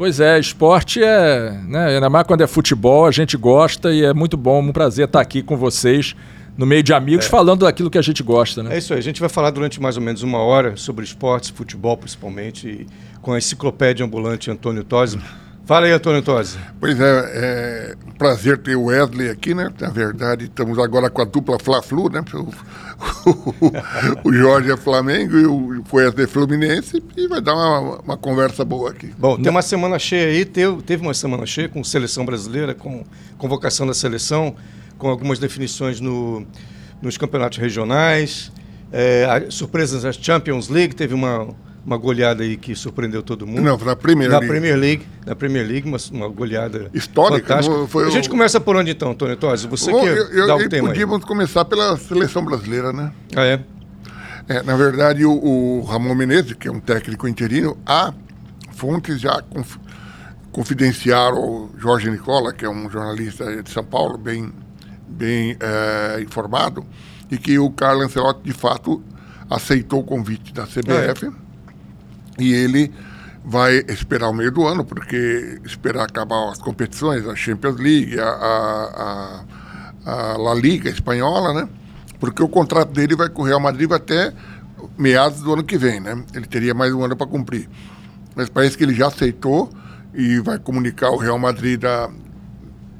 Pois é, esporte é, né, ainda mais quando é futebol, a gente gosta e é muito bom, um prazer estar aqui com vocês no meio de amigos, é. falando daquilo que a gente gosta. Né? É isso aí, a gente vai falar durante mais ou menos uma hora sobre esportes, futebol principalmente, com a enciclopédia ambulante Antônio Tosi. Fala aí, Antônio Tosi. Pois é, é um prazer ter o Wesley aqui, né? Na verdade, estamos agora com a dupla Fla-Flu, né? o, Jorge é Flamengo e o Wesley é Fluminense e vai dar uma, uma conversa boa aqui. Bom, tem uma semana cheia aí, teve, teve uma semana cheia com seleção brasileira, com convocação da seleção, com algumas definições no, nos campeonatos regionais, é, surpresas da Champions League, teve uma uma goleada aí que surpreendeu todo mundo. Não, na Premier na League. Premier League. Na Premier League, uma, uma goleada histórica. Fantástica. Foi a gente começa por onde então, Antônio Tosi? Você Bom, que eu, eu, dá o tema Podíamos aí. começar pela seleção brasileira, né? Ah, é? é na verdade, o, o, Ramon Menezes, que é um técnico interino, há fontes já conf, confidenciaram o Jorge Nicola, que é um jornalista de São Paulo, bem, bem é, informado, e que o Carlos Ancelotti, de fato, aceitou o convite da CBF. É? E ele vai esperar o meio do ano, porque esperar acabar as competições, a Champions League, a, a, a, a La Liga espanhola, né? Porque o contrato dele vai com o Real Madrid até meados do ano que vem, né? Ele teria mais um ano para cumprir. Mas parece que ele já aceitou e vai comunicar o Real Madrid da,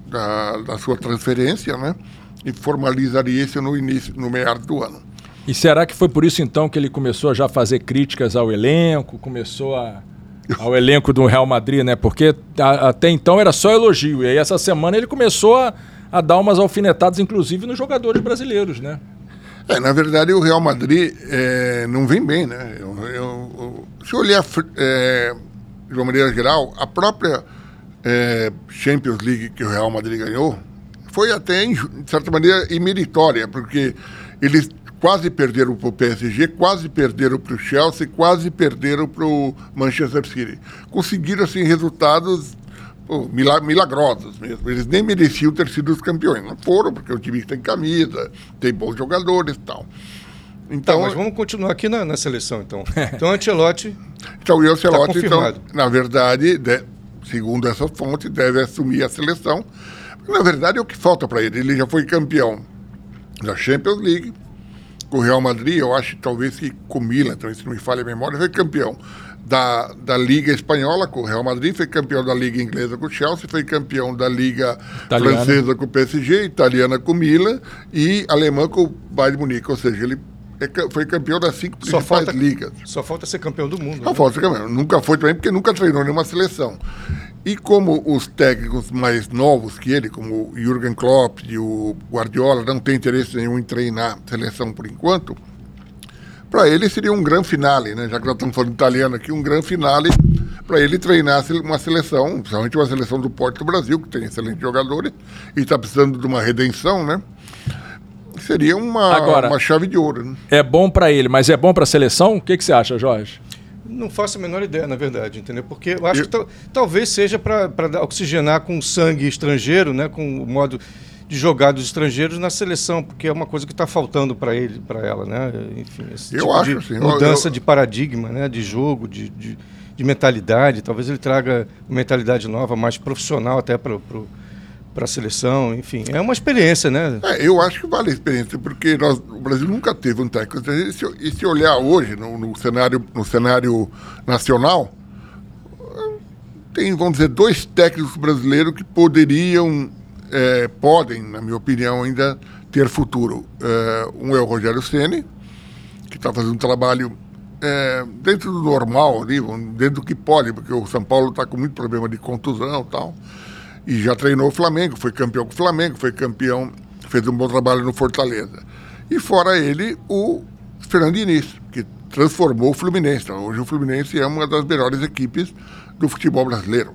da, da sua transferência, né? E formalizaria isso no início, no meados do ano. E será que foi por isso então que ele começou a já fazer críticas ao elenco, começou a, ao elenco do Real Madrid, né? Porque a, até então era só elogio. E aí essa semana ele começou a, a dar umas alfinetadas, inclusive nos jogadores brasileiros, né? É, na verdade o Real Madrid é, não vem bem, né? Eu, eu, eu, se olhar é, de uma maneira geral, a própria é, Champions League que o Real Madrid ganhou foi até, de certa maneira, imeritória, porque eles quase perderam para o PSG, quase perderam para o Chelsea, quase perderam para o Manchester City. Conseguiram, assim, resultados pô, milagrosos mesmo. Eles nem mereciam ter sido os campeões. Não foram, porque o time tem camisa, tem bons jogadores e tal. Então, tá, mas vamos continuar aqui na, na seleção, então. Então, Ancelotti. Então, o Ancelotti, tá então, na verdade, de, segundo essa fonte, deve assumir a seleção. Na verdade, é o que falta para ele. Ele já foi campeão da Champions League, o Real Madrid, eu acho talvez que com o Milan, então, se não me falha a memória, foi campeão da, da Liga Espanhola com o Real Madrid, foi campeão da Liga Inglesa com o Chelsea, foi campeão da Liga Italiana. Francesa com o PSG, Italiana com o Milan e Alemã com o Bayern de Munique, ou seja, ele é foi campeão das cinco principais só falta, ligas. Só falta ser campeão do mundo. Só né? falta ser campeão. Nunca foi também, porque nunca treinou nenhuma seleção. E como os técnicos mais novos que ele, como o Jürgen Klopp e o Guardiola, não têm interesse nenhum em treinar seleção por enquanto, para ele seria um grande finale, né? já que nós estamos falando italiano aqui, um grande finale para ele treinar uma seleção, principalmente uma seleção do Porto do Brasil, que tem excelentes jogadores e está precisando de uma redenção, né? Seria uma, Agora, uma chave de ouro. Né? É bom para ele, mas é bom para a seleção? O que, que você acha, Jorge? Não faço a menor ideia, na verdade, entendeu? Porque eu acho eu... que talvez seja para oxigenar com sangue estrangeiro, né? com o modo de jogar dos estrangeiros na seleção, porque é uma coisa que está faltando para ele, para ela, né? Enfim, esse eu tipo acho, de assim, mudança eu... de paradigma, né? De jogo, de, de, de, mentalidade. Talvez ele traga uma mentalidade nova, mais profissional até para o para a seleção, enfim, é uma experiência, né? É, eu acho que vale a experiência, porque nós, o Brasil nunca teve um técnico. E se, e se olhar hoje no, no, cenário, no cenário nacional, tem, vamos dizer, dois técnicos brasileiros que poderiam, é, podem, na minha opinião, ainda ter futuro. É, um é o Rogério Ceni, que está fazendo um trabalho é, dentro do normal, ali, dentro do que pode, porque o São Paulo está com muito problema de contusão e tal e já treinou o Flamengo, foi campeão com o Flamengo, foi campeão, fez um bom trabalho no Fortaleza. E fora ele, o Fernando Diniz, que transformou o Fluminense. Hoje o Fluminense é uma das melhores equipes do futebol brasileiro.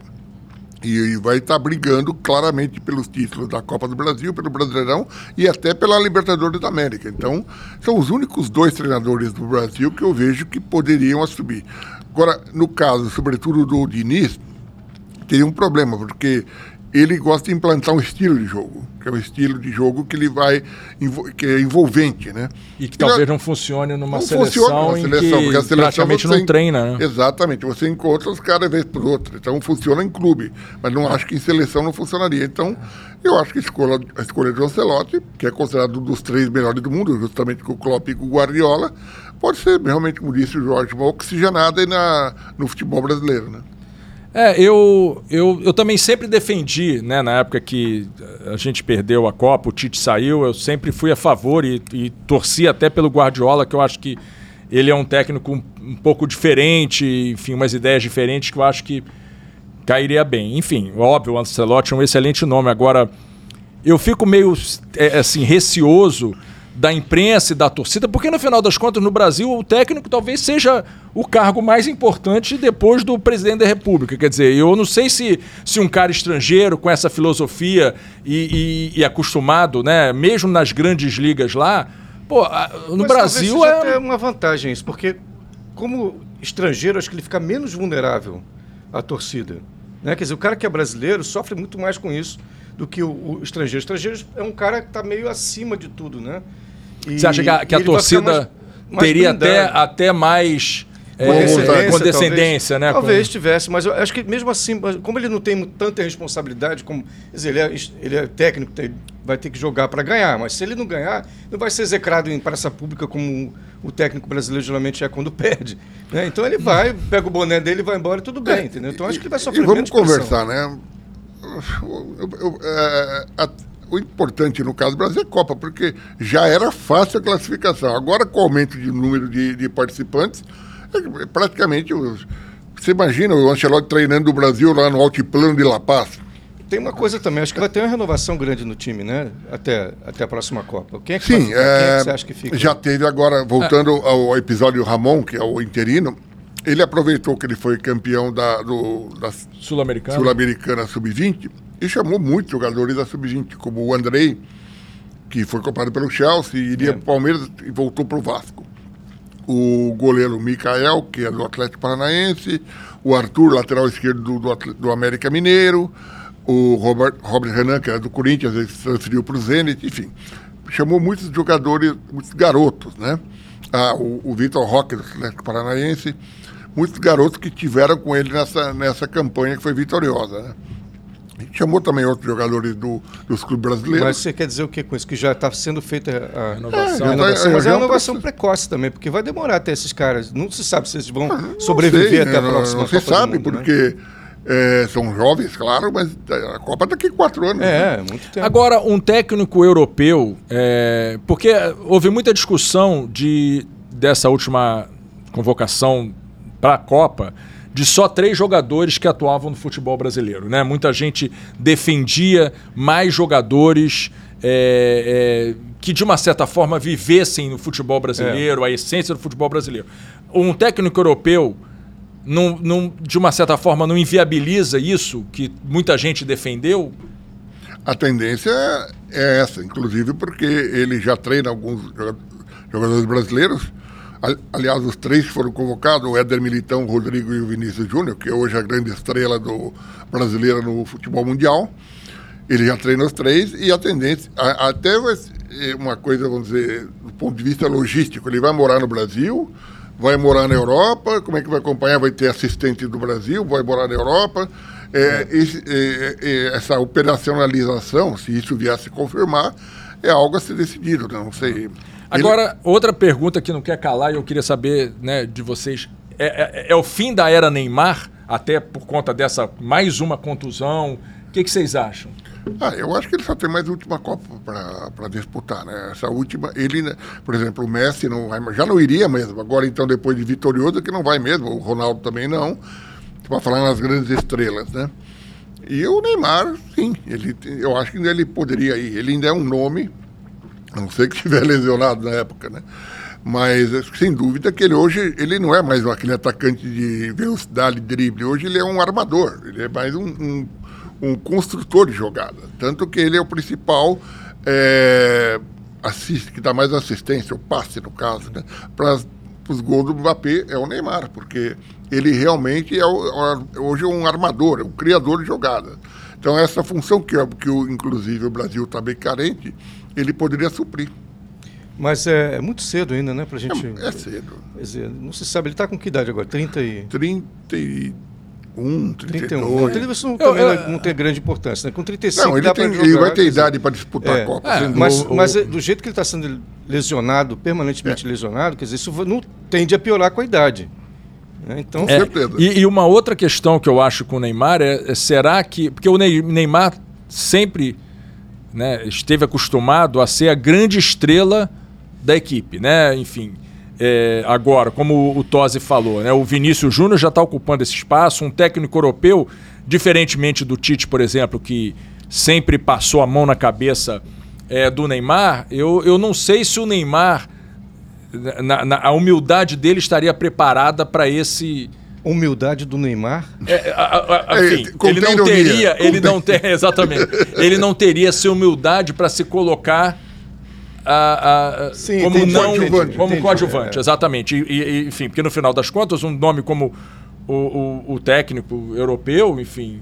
E vai estar brigando claramente pelos títulos da Copa do Brasil, pelo Brasileirão e até pela Libertadores da América. Então, são os únicos dois treinadores do Brasil que eu vejo que poderiam assumir. Agora, no caso, sobretudo do Diniz, teria um problema, porque ele gosta de implantar um estilo de jogo, que é um estilo de jogo que ele vai que é envolvente, né? E que talvez não funcione numa não seleção, funciona numa seleção porque a seleção praticamente você, não treina, né? Exatamente, você encontra os caras vez por outra, então funciona em clube, mas não acho que em seleção não funcionaria. Então, eu acho que a escolha, a escolha de Ancelotti, que é considerado um dos três melhores do mundo, justamente com o Klopp e com o Guardiola, pode ser realmente, como disse o Jorge, uma oxigenada aí na, no futebol brasileiro, né? É, eu, eu, eu também sempre defendi, né, na época que a gente perdeu a Copa, o Tite saiu, eu sempre fui a favor e, e torci até pelo Guardiola, que eu acho que ele é um técnico um, um, pouco diferente, enfim, umas ideias diferentes que eu acho que cairia bem. Enfim, óbvio, o Ancelotti é um excelente nome. Agora, eu fico meio é, assim, receoso da imprensa e da torcida, porque no final das contas, no Brasil, o técnico talvez seja o cargo mais importante depois do presidente da República. Quer dizer, eu não sei se, se um cara estrangeiro com essa filosofia e, e, e acostumado, né, mesmo nas grandes ligas lá, pô, no Mas Brasil é. é uma vantagem isso, porque como estrangeiro, acho que ele fica menos vulnerável à torcida. Né? Quer dizer, o cara que é brasileiro sofre muito mais com isso do que o, o estrangeiro. O estrangeiro é um cara que está meio acima de tudo, né? E, Você acha que a, que a torcida mais, mais teria até, até mais é, condescendência, talvez, né? Talvez tivesse, mas eu acho que mesmo assim, como ele não tem tanta responsabilidade, como quer dizer, ele, é, ele é técnico, tem, vai ter que jogar para ganhar, mas se ele não ganhar, não vai ser execrado em praça pública como o técnico brasileiro geralmente é quando perde. Né? Então ele vai, pega o boné dele, vai embora e tudo bem, é, entendeu? Então acho que ele vai sofrer e vamos conversar, né? Eu, eu, é, a, o importante no caso do Brasil é Copa, porque já era fácil a classificação. Agora, com o aumento de número de, de participantes, é praticamente. Você imagina o Ancelotti treinando o Brasil lá no altiplano de La Paz. Tem uma coisa também, acho que vai ter uma renovação grande no time, né? Até, até a próxima Copa. Quem é que, Sim, vai, é, quem é que você acha que fica? Já teve agora, voltando ah. ao episódio Ramon, que é o interino, ele aproveitou que ele foi campeão da, do, da Sul-Americana Sul Sub-20 e chamou muitos jogadores da Sub-20, como o Andrei, que foi comprado pelo Chelsea, iria é. para o Palmeiras e voltou para o Vasco. O goleiro Mikael, que é do Atlético Paranaense, o Arthur, lateral esquerdo do, do, do América Mineiro, o Robert, Robert Renan, que era do Corinthians, ele se transferiu para o Zenit, enfim. Chamou muitos jogadores, muitos garotos, né? Ah, o, o Vitor Roque, do Atlético Paranaense, muitos garotos que tiveram com ele nessa, nessa campanha que foi vitoriosa, né? Chamou também outros jogadores do, dos clubes brasileiros. Mas você quer dizer o que com isso? Que já está sendo feita a renovação? É, a renovação mas é uma renovação precoce também, porque vai demorar até esses caras. Não se sabe se eles vão ah, sobreviver sei, até a próxima Não se sabe, mundo, né? porque né? é, são jovens, claro, mas a Copa daqui a quatro anos. É, né? muito tempo. Agora, um técnico europeu, é, porque houve muita discussão de, dessa última convocação para a Copa de só três jogadores que atuavam no futebol brasileiro. Né? Muita gente defendia mais jogadores é, é, que, de uma certa forma, vivessem no futebol brasileiro, é. a essência do futebol brasileiro. Um técnico europeu, não, não, de uma certa forma, não inviabiliza isso que muita gente defendeu? A tendência é essa, inclusive porque ele já treina alguns jogadores brasileiros Aliás, os três que foram convocados, o Éder Militão, o Rodrigo e o Vinícius Júnior, que é hoje a grande estrela do brasileira no futebol mundial. Ele já treina os três e a tendência, a, até uma coisa, vamos dizer, do ponto de vista logístico, ele vai morar no Brasil, vai morar na Europa, como é que vai acompanhar? Vai ter assistente do Brasil, vai morar na Europa. É, esse, é, é, essa operacionalização, se isso vier a confirmar, é algo a ser decidido, né? não sei. Agora, outra pergunta que não quer calar e eu queria saber né, de vocês. É, é, é, o fim da era Neymar, até por conta dessa mais uma contusão? O que, que vocês acham? Ah, eu acho que ele só tem mais última Copa para disputar, né? Essa última, ele, né, por exemplo, o Messi não vai, já não iria mesmo. Agora, então, depois de vitorioso, que não vai mesmo. O Ronaldo também não. Para falar nas grandes estrelas, né? E o Neymar, sim, ele, eu acho que ele poderia ir. Ele ainda é um nome não ser que estiver lesionado na época, né? Mas, sem dúvida, que ele hoje ele não é mais aquele atacante de velocidade, drible. Hoje ele é um armador, ele é mais um, um, um construtor de jogada. Tanto que ele é o principal é, assiste, que dá mais assistência, o passe, no caso, né? Para os gols do Mbappé é o Neymar, porque ele realmente é o, hoje é um armador, é um criador de jogadas. Então essa função que, que o, inclusive o Brasil está bem carente, ele poderia suprir. Mas é, é, muito cedo ainda, né, pra gente... É, é cedo. Dizer, não se sabe, ele está com que idade agora? 30 e... 31, 32. 31. Não, isso não, também eu, não tem grande importância, né? Com 35 não, ele, tem, jogar, ele vai ter idade para disputar é, a Copa. É, mas, o, mas do jeito que ele está sendo lesionado, permanentemente é. lesionado, quer dizer, isso não tende a piorar com a idade. Né? Então, com certeza. E, e, uma outra questão que eu acho com o Neymar é, é será que... Porque o Neymar sempre né, esteve acostumado a ser a grande estrela da equipe, né? Enfim, é, agora, como o Tosi falou, né, o Vinícius Júnior já está ocupando esse espaço, um técnico europeu, diferentemente do Tite, por exemplo, que sempre passou a mão na cabeça é, do Neymar, eu, eu não sei se o Neymar, na, na, a humildade dele estaria preparada para esse humildade do Neymar. É, a, a, a, enfim, ele não teria, ele não tem, exatamente, ele não teria essa humildade para se colocar a, a, Sim, como entendi, não entendi, como entendi, coadjuvante, é. exatamente. E, e, enfim, porque no final das contas, um nome como o, o, o técnico europeu, enfim,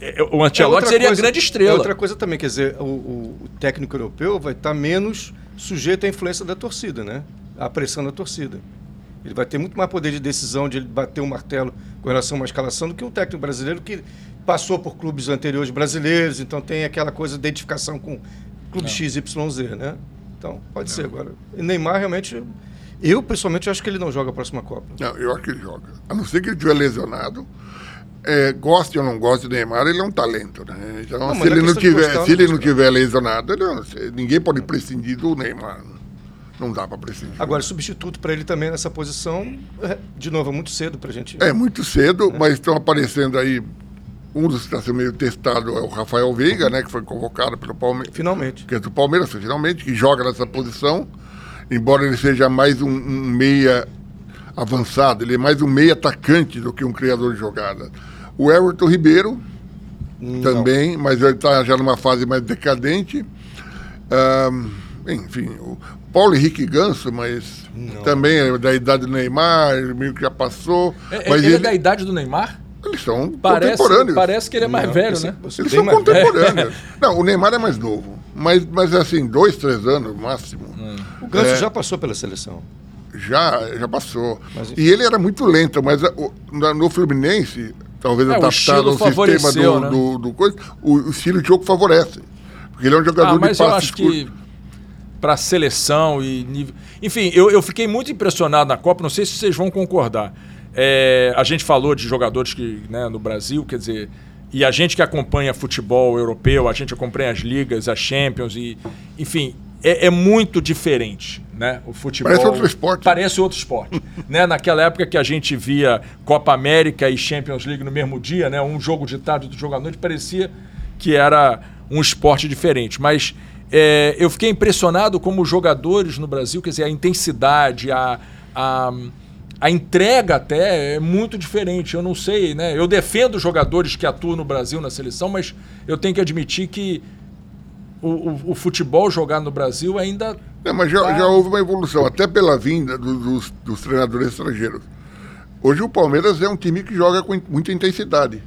é, o Ancelotti é seria coisa, a grande estrela. É outra coisa também, quer dizer, o, o técnico europeu vai estar menos sujeito à influência da torcida, né? À pressão da torcida. Ele vai ter muito mais poder de decisão de bater o um martelo com relação a uma escalação do que um técnico brasileiro que passou por clubes anteriores brasileiros, então tem aquela coisa de identificação com clube XYZ, né? Então, pode não. ser agora. E Neymar realmente. Eu, pessoalmente, acho que ele não joga a próxima Copa. Não, eu acho que ele joga. A não ser que ele estiver lesionado. É, goste ou não goste do Neymar, ele é um talento, né? Então, não, se, ele não, tiver, gostar, se ele não tiver lesionado, não, ninguém pode prescindir do Neymar. Não dá para prescindir. Agora, substituto para ele também nessa posição, é, de novo, é muito cedo para a gente. É muito cedo, é. mas estão aparecendo aí um dos que está sendo meio testado é o Rafael Veiga, né, que foi convocado pelo Palmeiras. Finalmente. Que é do Palmeiras, finalmente, que joga nessa posição. Embora ele seja mais um, um meia avançado, ele é mais um meia atacante do que um criador de jogada. O Everton Ribeiro Não. também, mas ele está já numa fase mais decadente. Um, enfim, o Paulo Henrique Ganso, mas Não. também é da idade do Neymar, meio que já passou. É, mas ele, ele é da idade do Neymar? Eles são parece, contemporâneos. Parece que ele é mais não, velho, né? Eles são contemporâneos. não, o Neymar é mais novo. Mas, mas assim, dois, três anos máximo. Hum. O Ganso é, já passou pela seleção. Já, já passou. Mas, e ele era muito lento, mas o, no Fluminense, talvez é, adaptado ao sistema do, né? do, do, coisa, o, o estilo de jogo favorece. Porque ele é um jogador ah, mas de eu acho que para seleção e. Enfim, eu, eu fiquei muito impressionado na Copa, não sei se vocês vão concordar. É, a gente falou de jogadores que né, no Brasil, quer dizer, e a gente que acompanha futebol europeu, a gente acompanha as ligas, as Champions, e, enfim, é, é muito diferente, né? O futebol parece outro esporte. Parece outro esporte, né? Naquela época que a gente via Copa América e Champions League no mesmo dia, né? Um jogo de tarde, outro jogo à noite, parecia que era um esporte diferente. Mas é, eu fiquei impressionado como os jogadores no Brasil, quer dizer, a intensidade, a, a a entrega até é muito diferente. Eu não sei, né? Eu defendo jogadores que atuam no Brasil na seleção, mas eu tenho que admitir que o, o, o futebol jogado no Brasil ainda. É, mas já, tá... já, houve uma evolução, até pela vinda do, dos, dos treinadores estrangeiros. Hoje o Palmeiras é um time que joga com muita intensidade.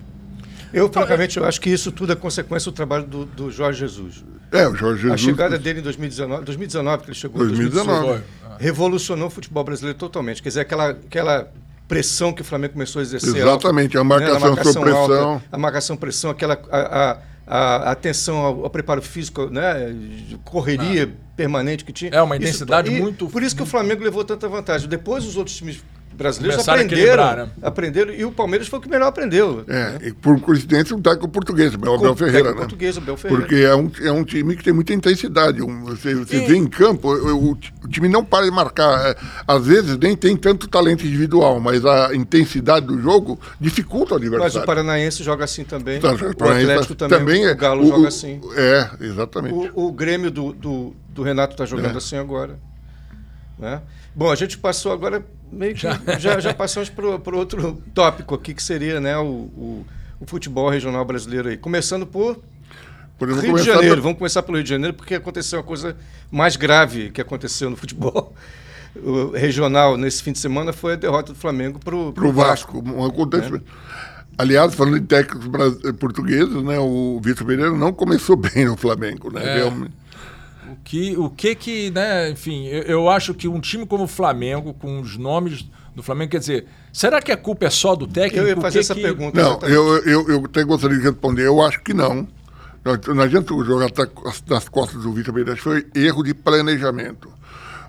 Eu, francamente, eu acho que isso tudo é consequência do trabalho do, do Jorge Jesus. É, o Jorge Jesus. A chegada dele em 2019, 2019 que ele chegou 2019. 2019 revolucionou o futebol brasileiro totalmente. Quer dizer, aquela, aquela pressão que o Flamengo começou a exercer. Exatamente, a marcação, né, marcação pressão. Alta, a marcação pressão, aquela a, a, a atenção ao, ao, preparo físico, né, correria ah. permanente que tinha. É uma intensidade isso, muito. Por isso que o Flamengo levou tanta vantagem. Depois os outros times brasileiros aprenderam, né? aprenderam e o Palmeiras foi o que melhor aprendeu. É, né? e por coincidência um técnico português, o Abel Ferreira, né? português, Abel Ferreira. Porque é um, é um time que tem muita intensidade. Um, você você e... vê em campo, o, o, time não para de marcar. É, às vezes nem tem tanto talento individual, mas a intensidade do jogo dificulta o adversário. Mas o Paranaense joga assim também. Então, o Atlético também, também é, o Galo o, joga assim. É, exatamente. O, Grêmio do, do, do Renato está jogando é. assim agora. Né? Bom, a gente passou agora meio que já, já, já passamos para outro tópico aqui, que seria né, o, o, o, futebol regional brasileiro aí. Começando por Podemos Rio de Janeiro. Vamos começar pelo Rio de Janeiro, porque aconteceu uma coisa mais grave que aconteceu no futebol. o regional nesse fim de semana foi a derrota do Flamengo para o Vasco. Um acontecimento. Aliás, falando em técnicos bras- portugueses, né, o Vitor Pereira não começou bem no Flamengo, né? É. Realmente. O que, o que que, né, enfim, eu, eu acho que um time como o Flamengo, com os nomes do Flamengo, quer dizer, será que a culpa é só do técnico? Eu ia fazer que essa que- pergunta. Não, exatamente. eu, eu, eu até gostaria de responder. Eu acho que não. Não, não adianta jogar nas costas do Vitor Pereira. Foi erro de planejamento.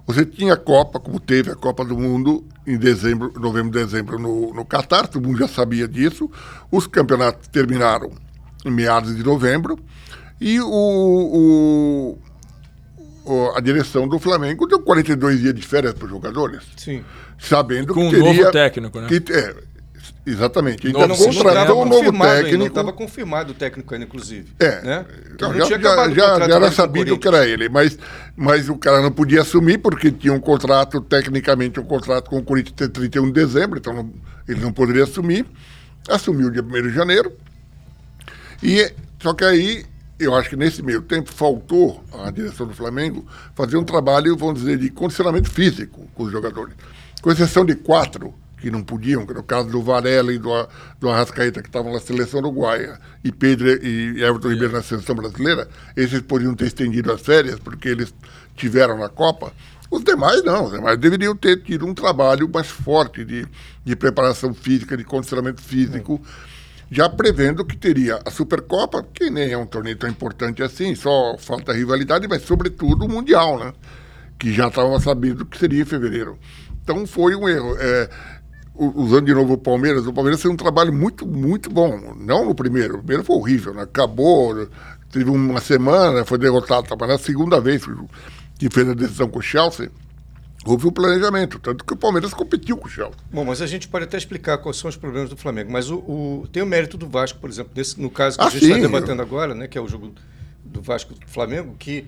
Você tinha a Copa, como teve a Copa do Mundo em dezembro, novembro, dezembro no, no Catar, todo mundo já sabia disso. Os campeonatos terminaram em meados de novembro e o- o- a direção do Flamengo deu 42 dias de férias para os jogadores, Sim. sabendo Com que um novo técnico, né? que- é, exatamente. Então sistema. contratou um novo Não técnico. estava confirmado o técnico ainda, inclusive. É, Né? então, Não já, tinha já- já- já era sabido que era ele, mas, mas o cara não podia assumir porque tinha um contrato, tecnicamente um contrato com o Corinthians até 31 de dezembro, então não- ele não poderia assumir. Assumiu dia 1 de janeiro. E, só que aí, eu acho que nesse meio tempo faltou à direção do Flamengo fazer um trabalho, vamos dizer, de condicionamento físico com os jogadores. Com exceção de quatro que não podiam, que era o caso do Varela e do, do Arrascaeta, que estavam na seleção uruguaia, e Pedro e Everton Ribeiro na seleção brasileira, esses podiam ter estendido as férias, porque eles tiveram na Copa. Os demais não, os demais deveriam ter tido um trabalho mais forte de, de preparação física, de condicionamento físico, já prevendo que teria a Supercopa, que nem é um torneio tão importante assim, só falta rivalidade, mas sobretudo o Mundial, né? Que já estava sabendo que seria em fevereiro. Então foi um erro. É, usando de novo o Palmeiras, o Palmeiras fez um trabalho muito, muito bom. Não no primeiro, o primeiro foi horrível, né? Acabou, teve uma semana, foi derrotado, mas na segunda vez que fez a decisão com o Chelsea, houve um planejamento, tanto que o Palmeiras competiu com o Chelsea. Bom, mas a gente pode até explicar quais são os problemas do Flamengo. Mas o, o- tem o mérito do Vasco, por exemplo, nesse, no caso que Ah, a gente está debatendo agora, né, que é o jogo do Vasco do Flamengo, que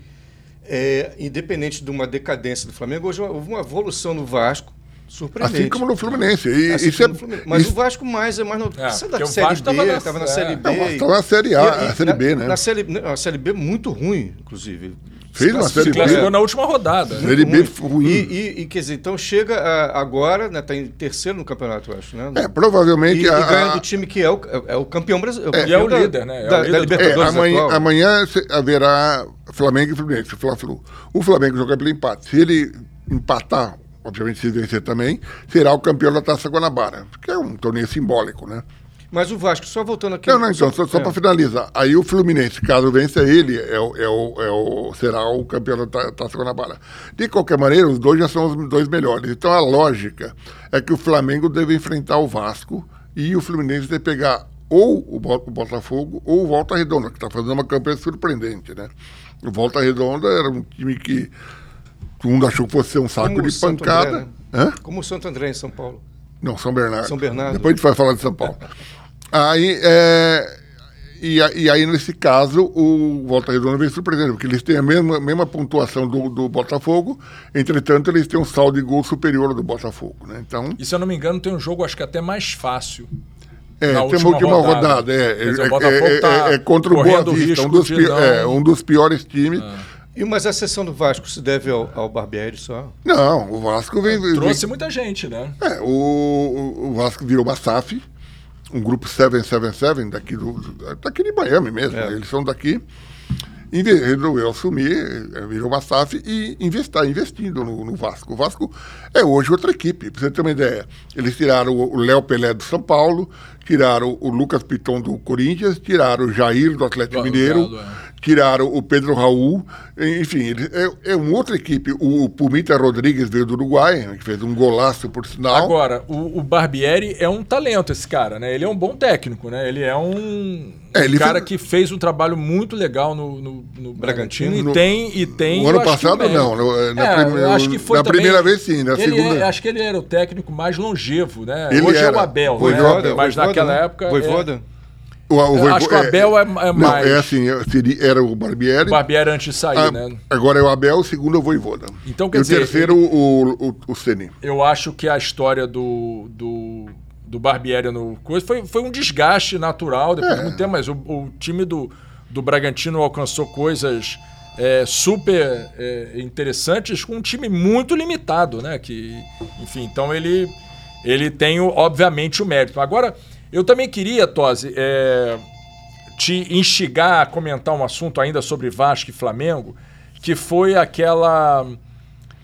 é, independente de uma decadência do Flamengo, hoje houve uma evolução no Vasco surpreendente. Assim como no Fluminense. E, Assim isso como é, no Fluminense. Mas isso- o Vasco mais é mais no, É, isso é da Série Vasco B, tava na- estava na é. Série B. Não, estava na Série A, E- a e Série na- B, né? Na série, não, a Série B muito ruim, inclusive. Fez uma Série Se B. classificou na última rodada. né? Série B ruim. E, e- e, quer dizer, então chega a- agora, né, tá em terceiro no campeonato, eu acho, né? É, provavelmente. E, a- e ganha do time que é o, é o campeão brasileiro. E é o líder, né? É o Da, líder da É, Libertadores amanhã, atual. amanhã se- haverá Flamengo e Fluminense, Fla-Flu. O Flamengo joga pelo empate. Se ele empatar, obviamente se vencer também, será o campeão da Taça Guanabara, que é um torneio simbólico, né? Mas o Vasco, só voltando aqui... Não, não, então, só, só é. para finalizar. Aí o Fluminense, caso vença ele, é o, é o, é o- será o campeão da Ta- Taça Guanabara. De qualquer maneira, os dois já são os dois melhores. Então a lógica é que o Flamengo deve enfrentar o Vasco e o Fluminense deve pegar ou o, Bo- o Botafogo ou o Volta Redonda, que está fazendo uma campanha surpreendente, né? O Volta Redonda era um time que todo mundo achou que fosse ser um saco Como de pancada. André, né? Como o Santo André em São Paulo. Não, São Bernardo. São Bernardo. Depois a gente vai falar de São Paulo. aí, é, e, e aí, nesse caso, o Volta Redonda vem surpreendendo, porque eles têm a mesma, mesma pontuação do, do Botafogo, entretanto, eles têm um saldo de gol superior ao do Botafogo. Né? Então, E se eu não me engano, tem um jogo, acho que até mais fácil. é, Na tem última uma última rodada. rodada. é, dizer, é, Botafogo é, tá é, é contra o Boa Vista, um dos, pi- não- é, um dos piores times. E, mas a sessão do Vasco se deve ao, ao Barbieri só? Não, o Vasco vem. vem- Trouxe muita gente, né? É, o, o- o Vasco virou uma SAF, um grupo 777 daqui, do, daqui de Miami mesmo, É. né? eles são daqui. Resolveu assumir, eh, virou uma SAF e está investindo no, no Vasco. O Vasco é hoje outra equipe, para você ter uma ideia. Eles tiraram o o Léo Pelé do São Paulo, tiraram o Lucas Piton do Corinthians, tiraram o Jair do Atlético Do- Mineiro, é. tiraram o Pedro Raul, enfim, é, é uma outra equipe. O, o Pumita Rodrigues veio do Uruguai, que fez um golaço por sinal. Agora, o, o Barbieri é um talento, esse cara, né? Ele é um bom técnico, né? Ele é um, É, ele um cara fez- que fez um trabalho muito legal no, no, no Bragantino. No- E tem, e tem. no ano passado, não, no- na É, eu acho que foi na também- primeira vez, sim, na ele segunda- é- acho que ele era o técnico mais longevo, né? Ele Hoje é era. o Abel, né? Mas Voivoda, naquela né? época. é- Voivoda? O, o Voivo- acho que o Abel é- é Não, mais- é assim, é- seria- era o Barbieri. o Barbieri antes de sair, Ah, né? Agora é o Abel, o segundo é o Voivoda. Então, quer e dizer, o terceiro, o, o, o Ceni. eu acho que a história do, do, do Barbieri no coisa foi, foi um desgaste natural depois É. de muito tempo, mas o, o time do, do Bragantino alcançou coisas é, super é, interessantes com um time muito limitado, né? Que, enfim, então ele, ele tem, obviamente, o mérito. Agora, eu também queria, Tosi, é, te instigar a comentar um assunto ainda sobre Vasco e Flamengo, que foi aquela.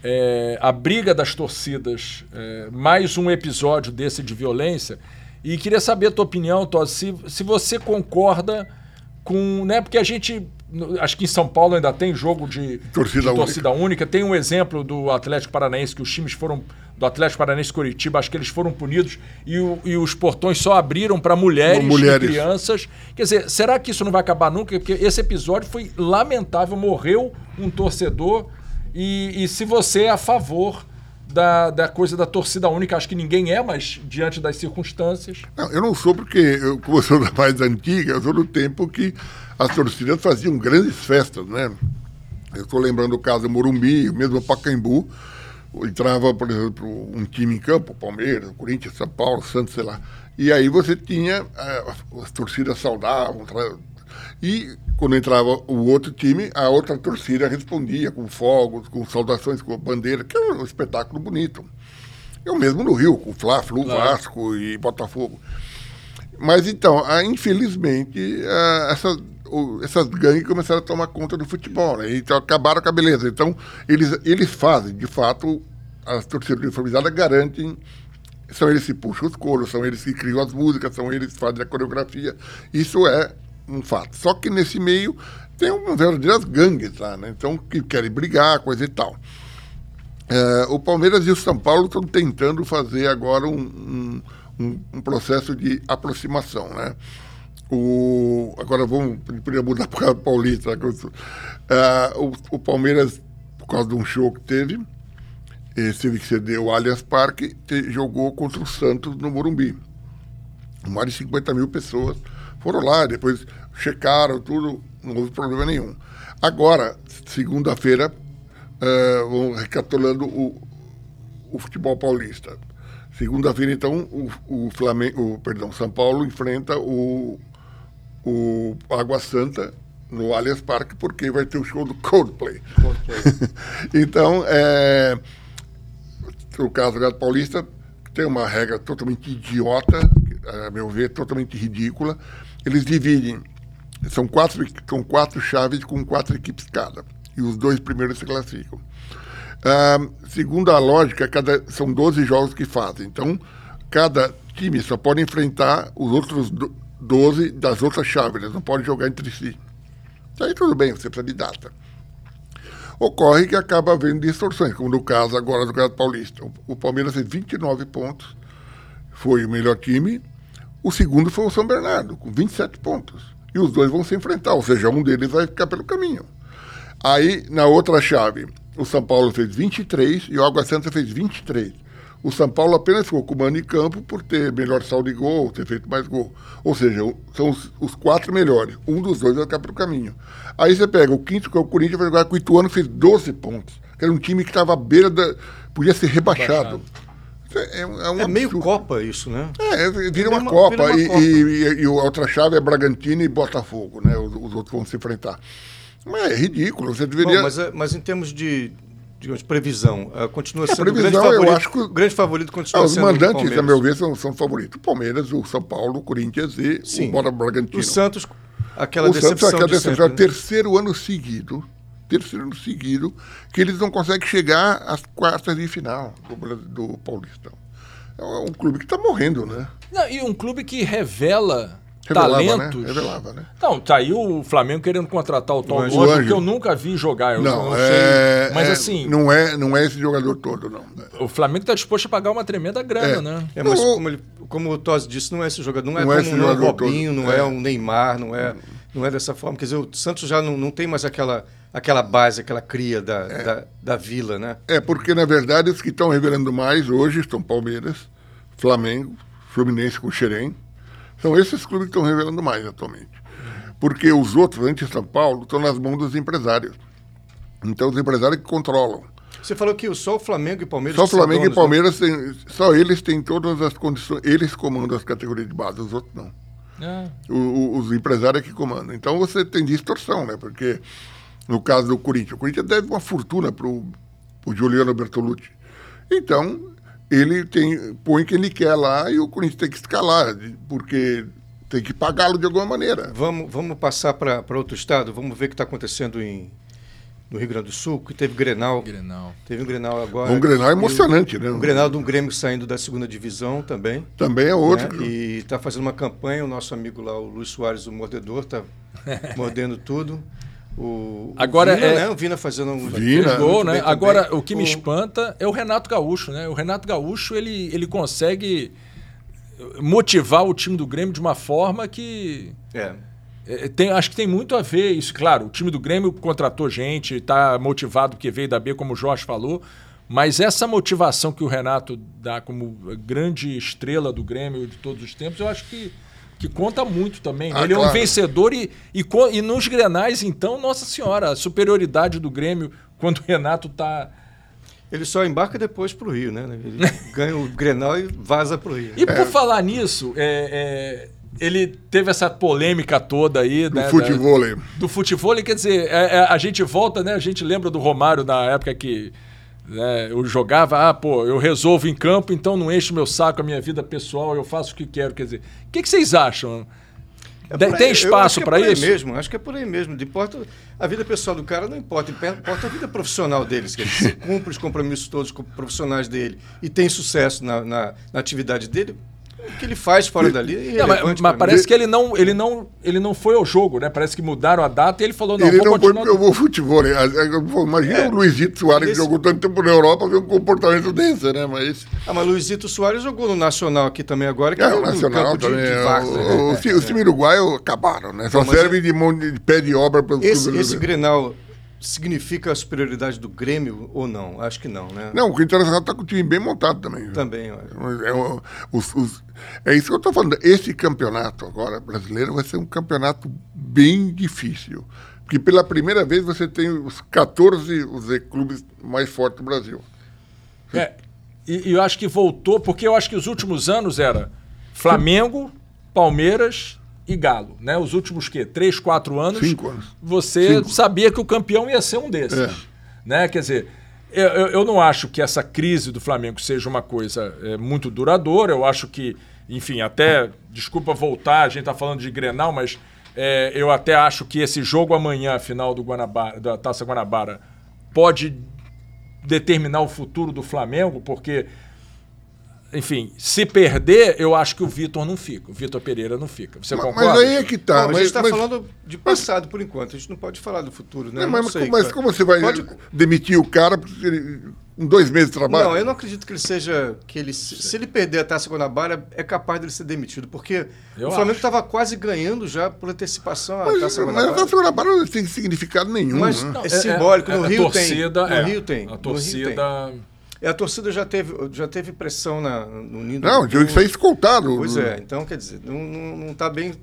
É, a briga das torcidas, é, mais um episódio desse de violência. E queria saber a tua opinião, Tosi, se, se você concorda com. Né, porque a gente Acho que em São Paulo ainda tem jogo de torcida, de torcida única. única. Tem um exemplo do Atlético Paranaense, que os times foram. Do Atlético Paranaense Curitiba, acho que eles foram punidos e, o, e os portões só abriram para mulheres, mulheres e crianças. Quer dizer, será que isso não vai acabar nunca? Porque esse episódio foi lamentável, morreu um torcedor. E, e se você é a favor da, da coisa da torcida única, acho que ninguém é, mas diante das circunstâncias. Não, eu não sou porque, eu, como eu sou da mais antiga, eu sou do tempo que as torcidas faziam grandes festas, né? Eu estou lembrando o caso do Morumbi, mesmo Pacaembu, entrava, por exemplo, um time em campo, Palmeiras, Corinthians, São Paulo, Santos, sei lá. E aí você tinha, eh, as torcidas saudavam, e quando entrava o outro time, a outra torcida respondia com fogos, com saudações, com bandeira, que era um espetáculo bonito. Eu mesmo no Rio, com Fla, Flu, Vasco e Botafogo. Mas então, infelizmente, essa essas gangues começaram a tomar conta do futebol, né? Então acabaram com a beleza. Então, eles, eles fazem, de fato, as torcidas uniformizadas garantem. São eles que puxam os coros, são eles que criam as músicas, são eles que fazem a coreografia. Isso é um fato. Só que nesse meio tem um verdadeiras gangues lá, né? Então, que querem brigar, coisa e tal. É, o Palmeiras e o São Paulo estão tentando fazer agora um, um, um processo de aproximação, né? O, agora vamos podia mudar para o Paulista. Uh, o, o, Palmeiras, por causa de um show que teve, teve que ceder o Allianz Parque, te, jogou contra o Santos no Morumbi. Mais de 50 mil pessoas foram lá, depois checaram tudo, não houve problema nenhum. Agora, segunda-feira, uh, vão recapitulando o, o futebol paulista. Segunda-feira, então, o, o Flamengo, o, perdão, São Paulo enfrenta o o Água Santa no Allianz Parque, porque vai ter o show do Coldplay. Coldplay. então, é, o caso do Gato Paulista tem uma regra totalmente idiota, a meu ver, totalmente ridícula. Eles dividem, são quatro, são quatro chaves com quatro equipes cada, e os dois primeiros se classificam. Ah, segundo a lógica, cada, são 12 jogos que fazem. Então, cada time só pode enfrentar os outros 12 das outras chaves, eles não podem jogar entre si. Aí tudo bem, você precisa de data. Ocorre que acaba havendo distorções, como no caso agora do Campeonato Paulista. O Palmeiras fez 29 pontos, foi o melhor time. O segundo foi o São Bernardo, com 27 pontos. E os dois vão se enfrentar, ou seja, um deles vai ficar pelo caminho. Aí, na outra chave, o São Paulo fez 23 e o Água Santa fez 23. O São Paulo apenas ficou com o mano em campo por ter melhor saldo de gol, ter feito mais gol. Ou seja, são os, os quatro melhores. Um dos dois vai ficar para o caminho. Aí você pega o quinto, que é o Corinthians, vai jogar com o Ituano, fez 12 pontos. Que era um time que estava à beira da. podia ser rebaixado. É, é, um é meio Copa isso, né? É, vira uma, uma Copa. Vira uma e, Copa. E, e, e, a outra chave é Bragantino e Botafogo, né? Os, os outros vão se enfrentar. Mas é ridículo. Você deveria. Bom, mas, é, mas em termos de, digamos, previsão, uh, continua é, sendo previsão, o grande favorito. Eu acho que o grande favorito continua ah, os sendo mandantes, a meu ver, são, são favoritos. O Palmeiras, o São Paulo, o Corinthians e Sim. o Bora Bragantino. O Santos, aquela o decepção. Santos, aquela decepção. Sempre, né? terceiro ano seguido, terceiro ano seguido, que eles não conseguem chegar às quartas de final do, do Paulistão. É um clube que está morrendo, né? Não, e um clube que revela Revelava, né? talentos. Né? Revelava, né? Não, tá aí o Flamengo querendo contratar o Tom Anjo, que eu nunca vi jogar. Eu não, não é, Mas é, assim. Não é, não é esse jogador todo, não. O Flamengo está disposto a pagar uma tremenda grana, é. né? É, mas como, ele, como o Tosi disse, não é esse jogador. Não, é não é, como um Robinho, todo. não é. é um Neymar, não é, não é dessa forma. Quer dizer, o Santos já não, não tem mais aquela aquela base, aquela cria da, é. da, da, vila, né? É, porque na verdade os que estão revelando mais hoje estão Palmeiras, Flamengo, Fluminense com Xerém, são esses clubes que estão revelando mais atualmente. Porque os outros, antes-São Paulo, estão nas mãos dos empresários. Então, os empresários que controlam. Você falou que só o Flamengo e Palmeiras. Só o Flamengo donos, e né? Palmeiras têm, só eles têm todas as condições, eles comandam as categorias de base, os outros não. É. O, o, os empresários é que comandam. Então você tem distorção, né? Porque no caso do Corinthians. O Corinthians deve uma fortuna para o Juliano Bertolucci. Então, ele tem, põe quem ele quer lá e o Corinthians tem que escalar, porque tem que pagá-lo de alguma maneira. Vamos, vamos passar para outro estado? Vamos ver o que está acontecendo em, no Rio Grande do Sul, que teve Grenal. Grenal. Teve um Grenal agora. Um Grenal emocionante, né? Um Grenal de um Grêmio saindo da segunda divisão também. Também é outro. Né? E está fazendo uma campanha, o nosso amigo lá, o Luiz Soares, o mordedor, está mordendo tudo. O, Agora o Vina, é... né? O Vina fazendo um Vina, gol, né? Agora, o que me espanta é o Renato Gaúcho, né? O Renato Gaúcho, ele, ele consegue motivar o time do Grêmio de uma forma que... É. Tem, acho que tem muito a ver isso. Claro, o time do Grêmio contratou gente, está motivado porque veio da B, como o Jorge falou, mas essa motivação que o Renato dá como grande estrela do Grêmio de todos os tempos, eu acho que que conta muito também. Né? Ah, ele claro. é um vencedor e, e, e, nos grenais, então, nossa senhora, a superioridade do Grêmio quando o Renato está. Ele só embarca depois para o Rio, né? Ele ganha o Grenal e vaza para o Rio. E é. por falar nisso, é, é, ele teve essa polêmica toda aí. Do né, futebol. Da, do futebol, quer dizer, é, é, a gente volta, né? A gente lembra do Romário na época que né, eu jogava, ah, pô, eu resolvo em campo, então não enche meu saco a minha vida pessoal, eu faço o que quero. Quer dizer, o que, que vocês acham? É Tem espaço para é isso? mesmo, acho que é por aí mesmo. Importa, a vida pessoal do cara não importa, importa a vida profissional deles. Que ele cumpre os compromissos todos profissionais dele e tem sucesso na, na, na atividade dele, o que ele faz fora dali é não, mas, mas parece que ele não, ele, não, ele não foi ao jogo, né? Parece que mudaram a data e ele falou, não, ele vou não continuar... foi porque eu vou futebol. Né? Imagina é. o Luizito Soares, esse... que jogou tanto tempo na Europa, ver um comportamento desse, né? Mas... Ah, mas Luizito Soares jogou no Nacional aqui também agora, que é, o Nacional também. De, de Vargas, o, né? o, o, time uruguaio acabaram, né? Só serve de, de pé de obra para esse, esse Grenal significa a superioridade do Grêmio ou não? Acho que não, né? Não, o Internacional está com o time bem montado também. Também, olha. É, os, os, é isso que eu estou falando. Esse campeonato agora brasileiro vai ser um campeonato bem difícil. Porque pela primeira vez você tem os 14 os clubes mais fortes do Brasil. É, e, e eu acho que voltou, porque eu acho que os últimos anos era Flamengo, Palmeiras, e Galo, né? Os últimos que três, quatro anos, Cinco anos. você Cinco. sabia que o campeão ia ser um desses, é. né? Quer dizer, eu, eu não acho que essa crise do Flamengo seja uma coisa é, muito duradoura. Eu acho que, enfim, até desculpa voltar, a gente está falando de Grenal, mas é, eu até acho que esse jogo amanhã, final do Guanabara, da Taça Guanabara, pode determinar o futuro do Flamengo, porque enfim, se perder, eu acho que o Vitor não fica. O Vitor Pereira não fica. Você mas, concorda? Mas aí é que tá. Não, mas, a gente está mas... falando de passado por enquanto. A gente não pode falar do futuro, né? Não, mas, sei, mas como você vai pode... demitir o cara em dois meses de trabalho? Não, eu não acredito que ele seja. que ele Se ele perder a taça Guanabara, é capaz dele ser demitido. Porque eu o Flamengo estava quase ganhando já por antecipação a mas, taça Guanabara. Mas a taça Guanabara não tem significado nenhum. Mas né? é, é simbólico. No, é, Rio torcida, tem. no Rio tem. A torcida. E a torcida já teve, já teve pressão na, no Ninho Não, do... isso é escoltado. Pois é, então quer dizer, não está bem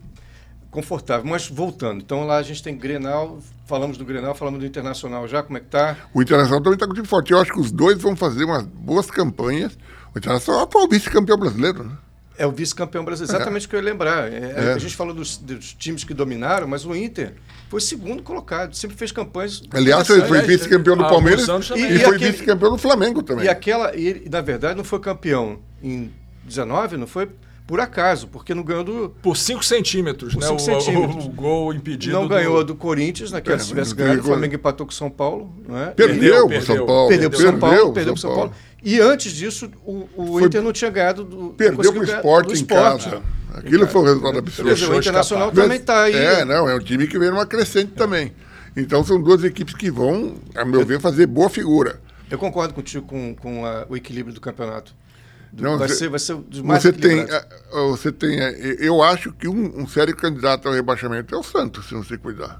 confortável. Mas voltando, então lá a gente tem Grenal, falamos do Grenal, falamos do Internacional já, como é que tá? O Internacional também está com time forte. Eu acho que os dois vão fazer umas boas campanhas. O Internacional é o vice-campeão brasileiro, né? É o vice-campeão brasileiro, exatamente o que eu ia lembrar. É, é. A gente falou dos, dos, times que dominaram, mas o Inter foi segundo colocado, sempre fez campanhas. Aliás, ele foi vice-campeão do Palmeiras e, e, e, foi vice-campeão do Flamengo também. E aquela, e, na verdade, não foi campeão em 19, não foi por acaso, porque não ganhou do. Por 5 centímetros, né? Cinco o, centímetros. O, o, gol impedido. Não do... ganhou do Corinthians, naquela né? se tivesse ganhado, o Flamengo empatou com o São Paulo. Não é? Perdeu, para São Paulo. Perdeu para São Paulo, perdeu para São Paulo. E antes disso, o, o foi... Inter não tinha ganhado do. Perdeu para o esporte em casa. Aquilo foi um resultado absurdo. Quer dizer, o Internacional também está aí. É, não, é um time que vem numa crescente também. Então são duas equipes que vão, a meu ver, fazer boa figura. Eu concordo contigo com, com a, o equilíbrio do campeonato. Não, vai, você, ser, vai ser dos mais você tem, é, você tem, é, eu acho que um, um, sério candidato ao rebaixamento é o Santos, se não se cuidar.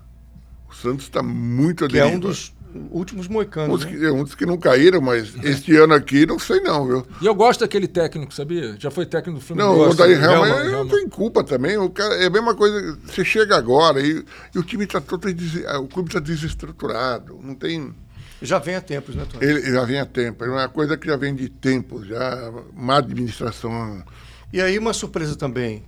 O Santos está muito aderido. Que é um dos últimos moicanos. né? É um dos que não caíram, mas este ano aqui não sei não, viu? E eu gosto daquele técnico, sabia? Já foi técnico do Fluminense. Não, o Daí Helma não tem culpa também. O cara, é a mesma coisa, você chega agora e, e o time está todo o clube está desestruturado, não tem já vem há tempos, né, Tony? Ele já vem há tempos. É uma coisa que já vem de tempos, já má administração. E aí uma surpresa também.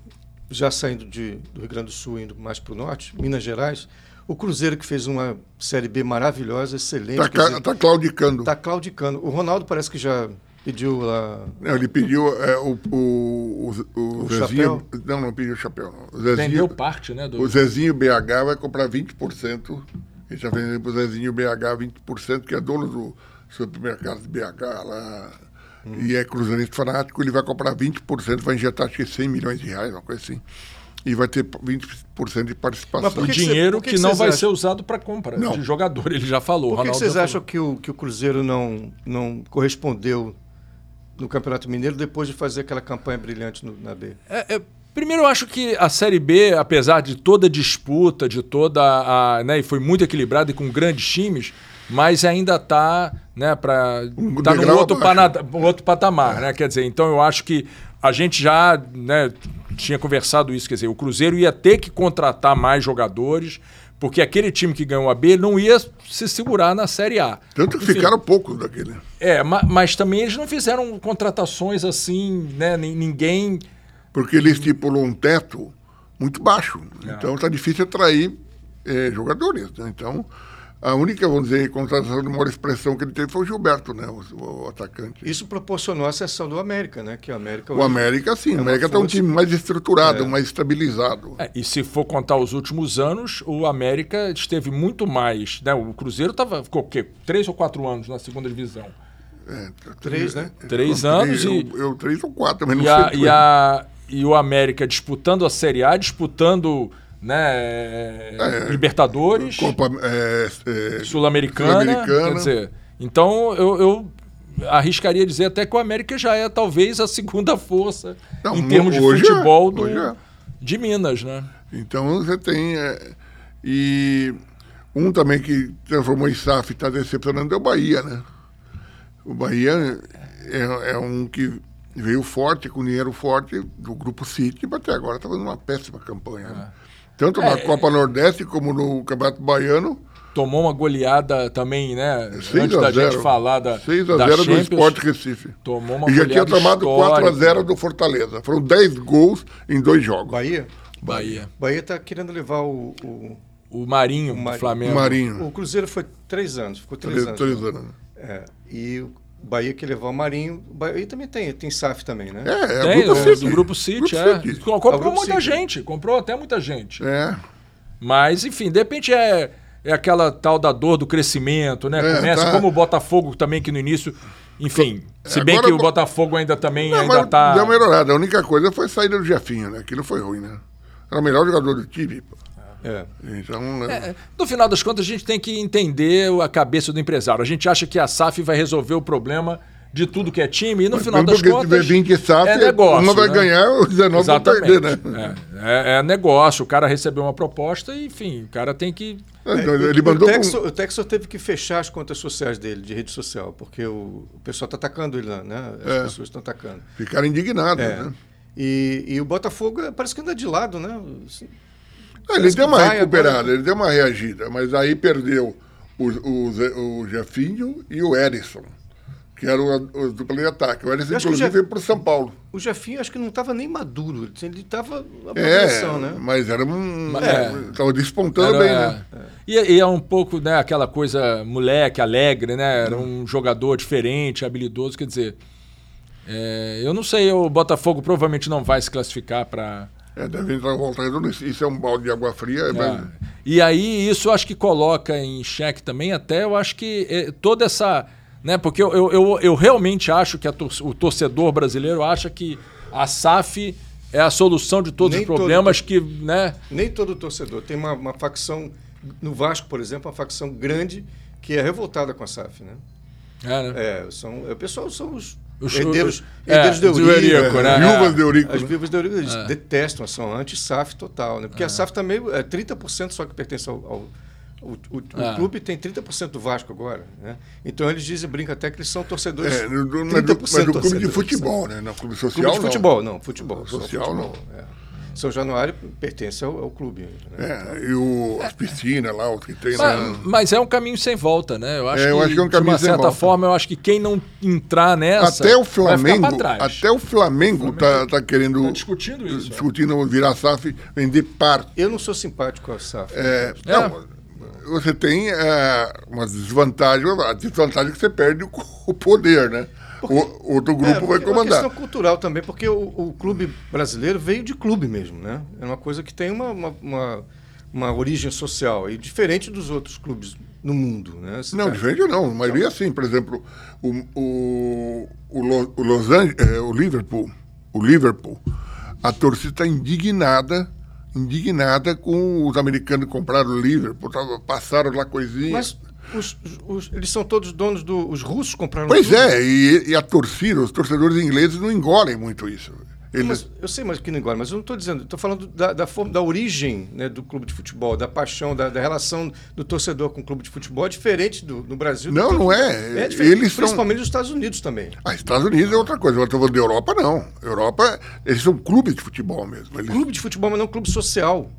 já saindo de, do Rio Grande do Sul, indo mais para o norte, Minas Gerais, o Cruzeiro que fez uma Série B maravilhosa, excelente. Está tá claudicando. Está claudicando. O Ronaldo parece que já pediu lá. Não, ele pediu é, o, o, o, o, O Zezinho. chapéu? Não, não pediu o chapéu. Não. O Zezinho, Vendeu parte, né? Do... o Zezinho BH vai comprar 20%. Ele está vendendo para o Zezinho BH 20%, que é dono do supermercado de BH lá. Hum. E é cruzeirense fanático, ele vai comprar 20%, vai injetar acho que 100 milhões de reais, uma coisa assim. E vai ter 20% de participação. Mas O que que cê- dinheiro que que, não vai acham? ser usado para compra Não. de jogador, ele já falou. Por que, vocês acham que o, que o Cruzeiro não, não correspondeu no Campeonato Mineiro depois de fazer aquela campanha brilhante no- na B? É, é, primeiro, eu acho que a Série B, apesar de toda a disputa, de toda a. Né, e foi muito equilibrada e com grandes times, mas ainda está né, para Um tá num outro, outro patamar. Né? Quer dizer, então eu acho que a gente já né, tinha conversado isso, quer dizer, o Cruzeiro ia ter que contratar mais jogadores, porque aquele time que ganhou a B não ia se segurar na Série A. Tanto que Enfim, ficaram poucos daquele. É, ma- mas também eles não fizeram contratações assim, né? nin- Ninguém. Porque ele estipulou um teto muito baixo. É. Então está difícil atrair eh, jogadores. né? Então, a única, vamos dizer, contratação de maior expressão que ele teve foi o Gilberto, né? o, o atacante. Isso proporcionou a ascensão do América, né? Que o América O América, sim. É o América está um time mais estruturado, É. mais estabilizado. É, e se for contar os últimos anos, o América esteve muito mais. Né? O Cruzeiro tava, ficou o quê? Três ou quatro anos na segunda divisão. É, Três, né? Três Não, anos eu, e- Eu, três ou quatro, mas não a, sei. e, a, e o América disputando a Série A, disputando né, Libertadores, Copa é, é, Sul-Americana. Sul-Americana. quer dizer, então eu, eu arriscaria dizer até que o América já é talvez a segunda força Não, em termos de é, futebol do, hoje é. de Minas, né? Então você tem. é, e um também que transformou em SAF e está decepcionando é o Bahia, né? O Bahia é, é um que veio forte, com dinheiro forte do Grupo City, mas até agora está fazendo uma péssima campanha. né? Tanto na É, Copa Nordeste como no Campeonato Baiano. Tomou uma goleada também, né? 6 Antes da 0. gente falar da, 6 a da 0 do Sport Recife. Tomou uma E já tinha goleada tomado 4 a histórica. 0 do Fortaleza. Foram 10 gols em dois jogos. Bahia? Bahia. Bahia está querendo levar o, o, O Marinho, O Marinho. Flamengo. Marinho. o Cruzeiro foi três anos, ficou três, Três, anos. três né? anos. né? É, e o Bahia quer levar o Marinho. O Bahia também tem, tem SAF também, né? É, é Tem, Grupo do, City. do Grupo City, Grupo é. City. Com- Comprou É o Grupo muita City. gente, comprou até muita gente. É. Mas, enfim, de repente é, é aquela tal da dor do crescimento, né? É, Começa tá. como o Botafogo também, que no início. Enfim, se bem agora que o Botafogo ainda também Não, ainda tá. deu uma melhorada. A única coisa foi a saída do Jefinho, né? Aquilo foi ruim, né? Era o melhor jogador do time. pô. É. Então, né? É, No final das contas, a gente tem que entender a cabeça do empresário. A gente acha que a SAF vai resolver o problema de tudo que é time, e no final das contas. 20 SAF, é negócio, uma vai né? ganhar, os 19 vão Exatamente. perder, né? É, é- é negócio. O cara recebeu uma proposta e, enfim, o cara tem que. É, ele o, mandou o, com- Texor, o teve que fechar as contas sociais dele, de rede social, porque o, o pessoal está atacando ele lá, né? As É. pessoas estão atacando. ficaram indignados, É. né? E, e o Botafogo é, parece que anda de lado, né? Assim, Ele Parece deu uma recuperada, agora. ele deu uma reagida, mas aí perdeu o, o, o Jefinho e o Erisson, que eram os dupla de ataque. O Erisson, inclusive, Jef- veio para o São Paulo. O Jefinho acho que não estava nem maduro, ele estava na É, progressão, né? mas era um. É. Estava despontando Era- bem, né? E, e é um pouco né, aquela coisa moleque, alegre, né? Era um jogador diferente, habilidoso. Quer dizer, é, eu não sei, o Botafogo provavelmente não vai se classificar para. É, deve entrar em volta redonda. Isso é um balde de água fria. mas- E aí isso eu acho que coloca em xeque também, até eu acho que é, toda essa. Né, porque eu, eu, eu, eu realmente acho que a tor- o torcedor brasileiro acha que a SAF é a solução de todos Nem os todo- problemas que. Né, Nem todo torcedor. Tem uma, uma facção, no Vasco, por exemplo, uma facção grande que é revoltada com a SAF, né? é, né? É, são, o pessoal são os, Os- herdeiros, é, herdeiros de do Eurico, Eurico, né? Viúvas É. de Eurico. As né? vivas de Eurico, eles detestam, são anti-SAF total, né? Porque a SAF também é 30% só que pertence ao... ao o, o- o É. clube tem 30% do Vasco agora, né? Então eles dizem, brinca até que eles são torcedores. É, no, no, 30% mas do, mas do clube de futebol, né? Não, clube social. Clube de não. futebol, não, futebol. só Social, futebol, é. São Januário pertence ao, ao clube. Né? É, e o, as piscinas lá, o que tem Mas, lá. mas é um caminho sem volta, né? Eu acho, É, eu que, acho que é um de uma caminho sem certa volta. forma, eu acho que quem não entrar nessa Até o vai ficar Flamengo, pra trás. até o Flamengo tá, tá querendo Tá discutindo isso, é. discutindo virar SAF, vender parte. Eu não sou simpático ao SAF. É, É. Não, você tem é, uma desvantagem, a desvantagem é que você perde o, o poder, né? O, outro É, grupo vai porque É uma comandar. questão cultural também, porque o, o clube brasileiro veio de clube mesmo, né? É uma coisa que tem uma, uma, uma, uma origem social, e diferente dos outros clubes no mundo, né? Você Não, tá- diferente não. A maioria sim. Por exemplo, o, o, o, o Los Angeles, é, o Liverpool, o Liverpool, a torcida está indignada, indignada com os americanos que compraram o Liverpool, tava- passaram lá coisinha. Mas os, os- eles são todos donos do. Os russos compraram Pois tudo. é, e, e a torcida, os torcedores ingleses não engolem muito isso. Eles, Mas, eu sei mais que não igual, mas eu não estou dizendo, estou falando da, da, forma, da origem né, do clube de futebol, da paixão, da, da relação do torcedor com o clube de futebol, é diferente do, no Brasil. do Não, que- não é. É diferente, Eles são- principalmente nos Estados Unidos também. Ah, Estados Unidos é outra coisa. Eu estou falando da Europa, não. Europa, eles são clubes de futebol mesmo. Eles, Clube de futebol, mas não clube social.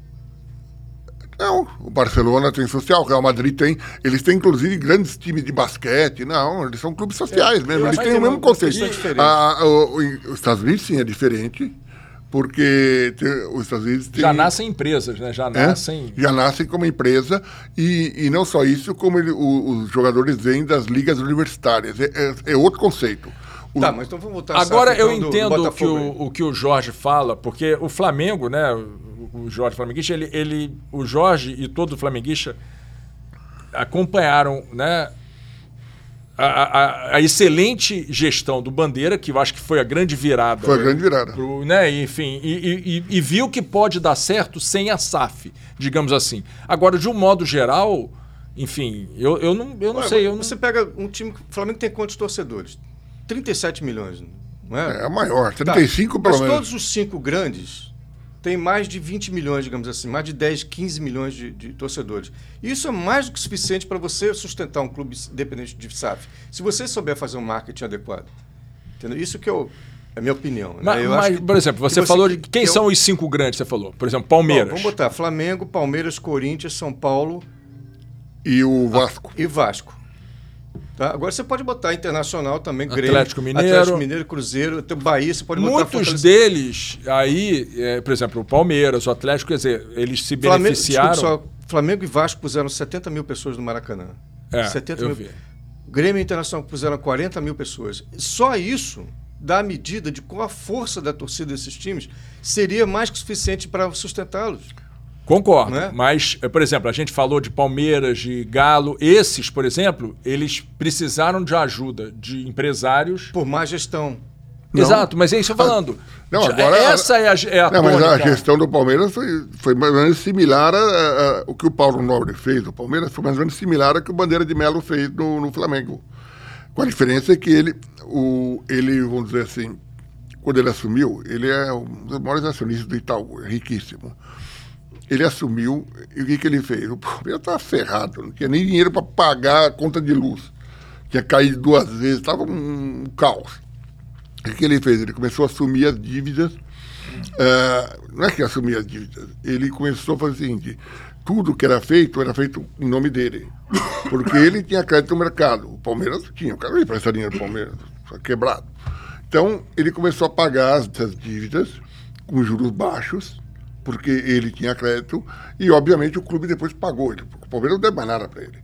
Não, o Barcelona tem social, o Real Madrid tem. Eles têm, inclusive, grandes times de basquete. Não, eles são clubes sociais mesmo. eu Eles têm o é mesmo conceito. Ah, o- o- os Estados Unidos, sim, é diferente. Porque tem- os Estados Unidos têm. Já nascem empresas, né? Já É, nascem. já nascem como empresa e, e não só isso, como ele- o- os jogadores vêm das ligas universitárias. É, é- é outro conceito. Tá, mas então vamos voltar Agora eu do- do entendo o que o, o que o Jorge fala, porque o Flamengo, né? O Jorge Flamenguista, ele, ele, o Jorge e todo o flamenguista acompanharam, né? A, a- a excelente gestão do Bandeira, que eu acho que foi a grande virada. Foi a grande virada. pro- né? Enfim, e, e- e- viu que pode dar certo sem a SAF, digamos assim. Agora, de um modo geral, enfim, eu, eu não, eu não Ué, sei. Eu não... Você pega um time. O Flamengo tem quantos torcedores? 37 milhões, não é? É a maior, Tá, 35 pelo Mas menos. todos os cinco grandes têm mais de 20 milhões, digamos assim, mais de 10, 15 milhões de, de torcedores. Isso é mais do que suficiente para você sustentar um clube independente de SAF. Se você souber fazer um marketing adequado. Entendeu? Isso que eu, é a minha opinião. né? Mas, Eu mas, acho que- por exemplo, que você, falou de que quem eu- são os cinco grandes, você falou. Por exemplo, Bom, Palmeiras. vamos botar Flamengo, Palmeiras, Corinthians, São Paulo E o Vasco. e Vasco. Tá? Agora você pode botar Internacional também, Grêmio, Atlético Mineiro. Atlético Mineiro, Cruzeiro, até Bahia, você pode botar Muitos deles aí, é, por exemplo, o Palmeiras, o Atlético, quer dizer, eles se Flamengo, beneficiaram. só, Flamengo e Vasco puseram 70 mil pessoas no Maracanã. É, 70 eu mil. vi. Grêmio e Internacional puseram 40 mil pessoas. Só isso dá a medida de qual a força da torcida desses times seria mais que suficiente para sustentá-los. Concordo. Não é? Mas, eh, por exemplo, a gente falou de Palmeiras, de Galo. Esses, por exemplo, eles precisaram de ajuda de empresários. Por má gestão. Não. Exato, mas é isso que eu falando. Não, agora- Essa é a, é a Não, mas a gestão do Palmeiras foi, foi mais ou menos similar a, a- a- o que o Paulo Nobre fez. O Palmeiras foi mais ou menos similar ao que o Bandeira de Melo fez no, no Flamengo. Com a diferença é que ele, o, ele, vamos dizer assim, quando ele assumiu, ele é um dos maiores acionistas do Itaú, é riquíssimo. Ele assumiu e o que, que ele fez? O Palmeiras estava ferrado, não tinha nem dinheiro para pagar a conta de luz. Tinha caído duas vezes, estava um caos. O que ele fez? Ele começou a assumir as dívidas. Ah, não é que assumir as dívidas. Ele começou a fazer o seguinte: tudo que era feito era feito em nome dele. Porque ele tinha crédito no mercado. O Palmeiras tinha. O cara não ia prestar dinheiro para o Palmeiras, só quebrado. Então, ele começou a pagar as, as dívidas com juros baixos, porque ele tinha crédito, e obviamente o clube depois pagou ele, o Palmeiras não deu mais nada para ele.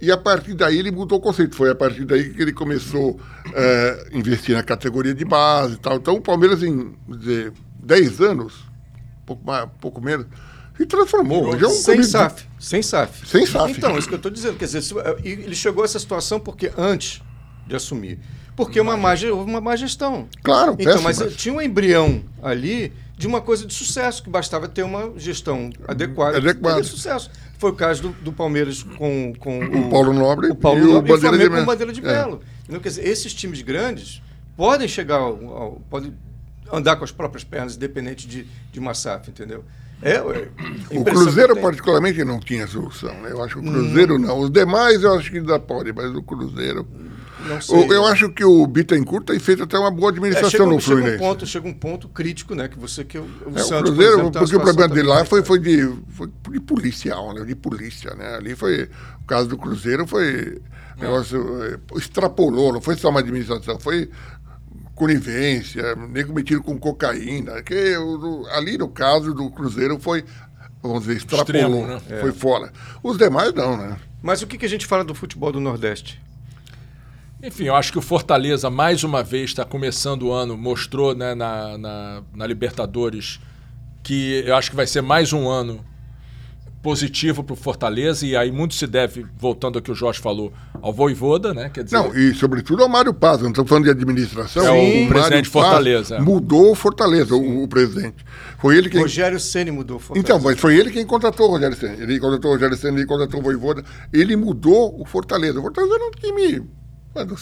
E a partir daí ele mudou o conceito. Foi a partir daí que ele começou a investir na categoria de base e tal. Então o Palmeiras, em vamos dizer, 10 anos, pouco, mais, pouco menos, se transformou. Hoje é um sem clube SAF. Sem SAF. Sem SAF. Então, isso que eu estou dizendo. Quer dizer, se- e ele chegou a essa situação porque antes de assumir. Porque uma má, houve uma má gestão. Claro, Então, mas tinha um embrião ali de uma coisa de sucesso, que bastava ter uma gestão adequada. Adequada. Sucesso. Foi o caso do, do Palmeiras com, com O Paulo Nobre o Paulo e o Nobre e o Bandeira de Flamengo com Melo. o Bandeira de É. Melo. Entendeu? Quer dizer, esses times grandes podem chegar ao, ao- podem andar com as próprias pernas, independente de, de uma SAF, entendeu? É, é O Cruzeiro, particularmente, não tinha solução. né? Eu acho que o Cruzeiro não. Os demais eu acho que ainda pode, mas o Cruzeiro. Não sei. Eu, eu acho que o Bittencourt tem feito até uma boa É, administração chega, no chega um Fluminense. ponto, chega um ponto crítico, né? Que você que o, o É, o Santos, por Cruzeiro, exemplo, tem uma porque o problema dele lá foi, foi, de, foi de policial, né? De polícia, né? Ali foi. O caso do Cruzeiro foi. Negócio. eh, Extrapolou, não foi só uma administração, foi conivência, nego metido com cocaína. Que o- o- ali no caso do Cruzeiro foi, vamos dizer, extrapolou. Extremo, né? Foi fora. Os demais não, né? Mas o que, que a gente fala do futebol do Nordeste? Enfim, eu acho que o Fortaleza, mais uma vez, está começando o ano, mostrou né, na, na, na Libertadores que eu acho que vai ser mais um ano positivo para o Fortaleza, e aí muito se deve, voltando ao que o Jorge falou, ao Voivoda, né? Quer dizer, Não, e sobretudo ao Mário Paz, não estamos falando de administração. É o Mário presidente Paz Fortaleza, é. Mudou o Fortaleza, o, o presidente. Foi ele quem. Rogério Ceni mudou o Fortaleza. Então, mas foi ele quem contratou o Rogério Senna. Ele contratou o Rogério Senna, ele contratou o Voivoda. Ele mudou o Fortaleza. O Fortaleza era um time do,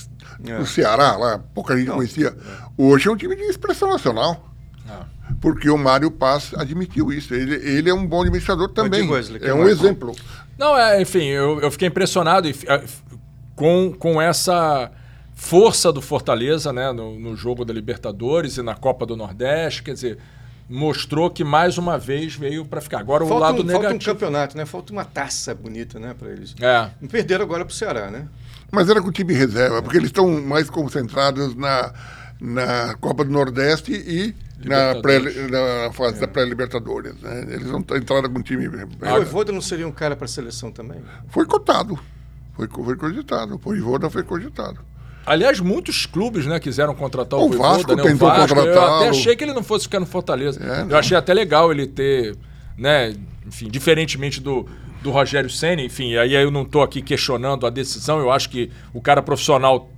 É. do Ceará, lá, pouca gente conhecia. Hoje é um time de expressão nacional. Ah. Porque o Mário Paz admitiu isso. Ele, ele é um bom administrador também. Wesley, é um mais? exemplo. Não, é, enfim, eu, eu fiquei impressionado com, com essa força do Fortaleza né, no, no jogo da Libertadores e na Copa do Nordeste. Quer dizer, mostrou que mais uma vez veio para ficar. Agora o falta, lado um, falta um negativo. campeonato, né? Falta uma taça bonita, né, para eles. é. Não perderam agora pro Ceará, né? Mas era com o time reserva, porque eles estão mais concentrados na, na Copa do Nordeste e na, pré, na fase da pré-Libertadores. Né? Eles não entraram com o time. O Voivoda não seria um cara para a seleção também? Foi cotado. Foi, foi cogitado. O Voivoda foi cogitado. Aliás, muitos clubes né, quiseram contratar o, O Voivoda, Vasco né? tentou Eu até achei que ele não fosse ficar no Fortaleza. É, eu não. achei até legal ele ter, né, enfim, diferentemente do, do Rogério Senna, enfim, aí eu não estou aqui questionando a decisão, eu acho que o cara profissional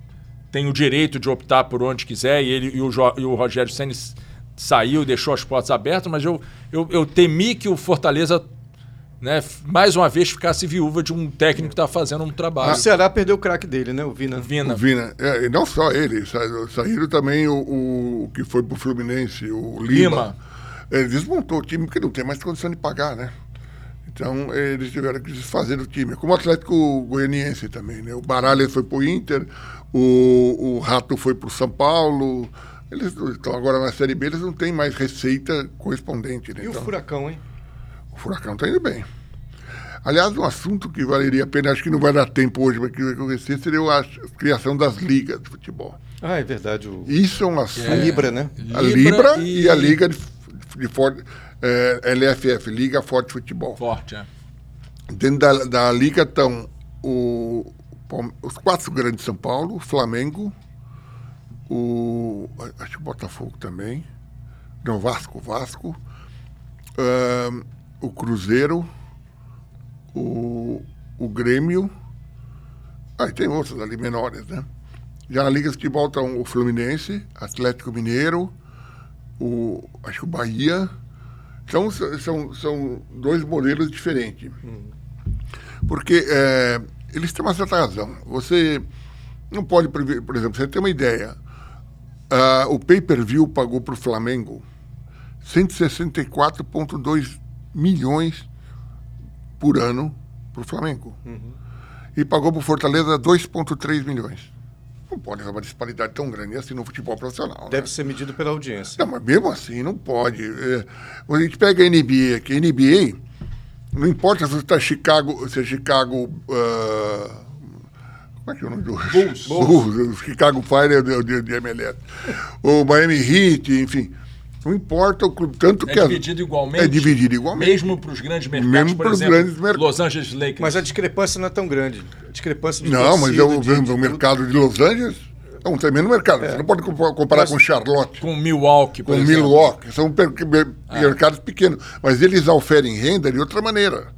tem o direito de optar por onde quiser e, ele, e, o, Jo- e o Rogério Senna saiu e deixou as portas abertas, mas eu, eu, eu temi que o Fortaleza, né, mais uma vez, ficasse viúva de um técnico que está fazendo um trabalho. O Ceará perdeu o craque dele, né? O Vina. Vina. O Vina. É, e não só ele. sa- Saíram também o, o, o que foi pro Fluminense, o Lima. Lima. Ele desmontou o time porque não tem mais condição de pagar, né? Então eles tiveram que desfazer do time. Como o Atlético Goianiense também, né? O Baralhas foi pro Inter, o, o Rato foi pro São Paulo. Eles estão agora na Série B, eles não têm mais receita correspondente. Né? E o Então, Furacão, hein? o Furacão está indo bem. Aliás, um assunto que valeria a pena, acho que não vai dar tempo hoje para que vai acontecer, seria a criação das ligas de futebol. Ah, é verdade. O... Isso é um assunto. A Libra, né? A Libra e, a Liga de, de Forte, é, LFF, Liga Forte Futebol. Forte, é. Dentro da, da Liga estão o, os quatro grandes de São Paulo, o Flamengo, o. Acho que o Botafogo também. Não, Vasco, Vasco. o Cruzeiro, o, o Grêmio. Aí tem outros ali menores, né? Já na Liga de Futebol estão o Fluminense, Atlético Mineiro, o, acho que o Bahia. Então, s- são, são dois modelos diferentes. Porque é, eles têm uma certa razão. Você não pode prever, por exemplo, você tem uma ideia. ah, o pay-per-view pagou para o Flamengo 164,2 milhões por ano para o Flamengo. E pagou para o Fortaleza 2,3 milhões. Não pode haver uma disparidade tão grande assim no futebol profissional. né? Deve ser medido pela audiência. Não, mas mesmo assim não pode. É, a gente pega a NBA aqui, a NBA, não importa se você está Chicago, se é Chicago. ah, como é que é o nome do. Bulls. Bulls. o Chicago Fire é o de, de MLS. O Miami Heat, enfim. Não importa o clube, tanto É que. as- dividido igualmente? É dividido igualmente. Mesmo para os grandes mercados, Mesmo por exemplo, grandes mercados. Los Angeles Lakers. Mas a discrepância não é tão grande. A discrepância de Não, mas torcida, é o, de- de o mercado de Los Angeles é um tremendo mercado. Você não pode compa- comparar Mas- com Charlotte. Com Milwaukee, por com exemplo. Milwaukee, são mer- mercados pequenos, mas eles oferem renda de outra maneira.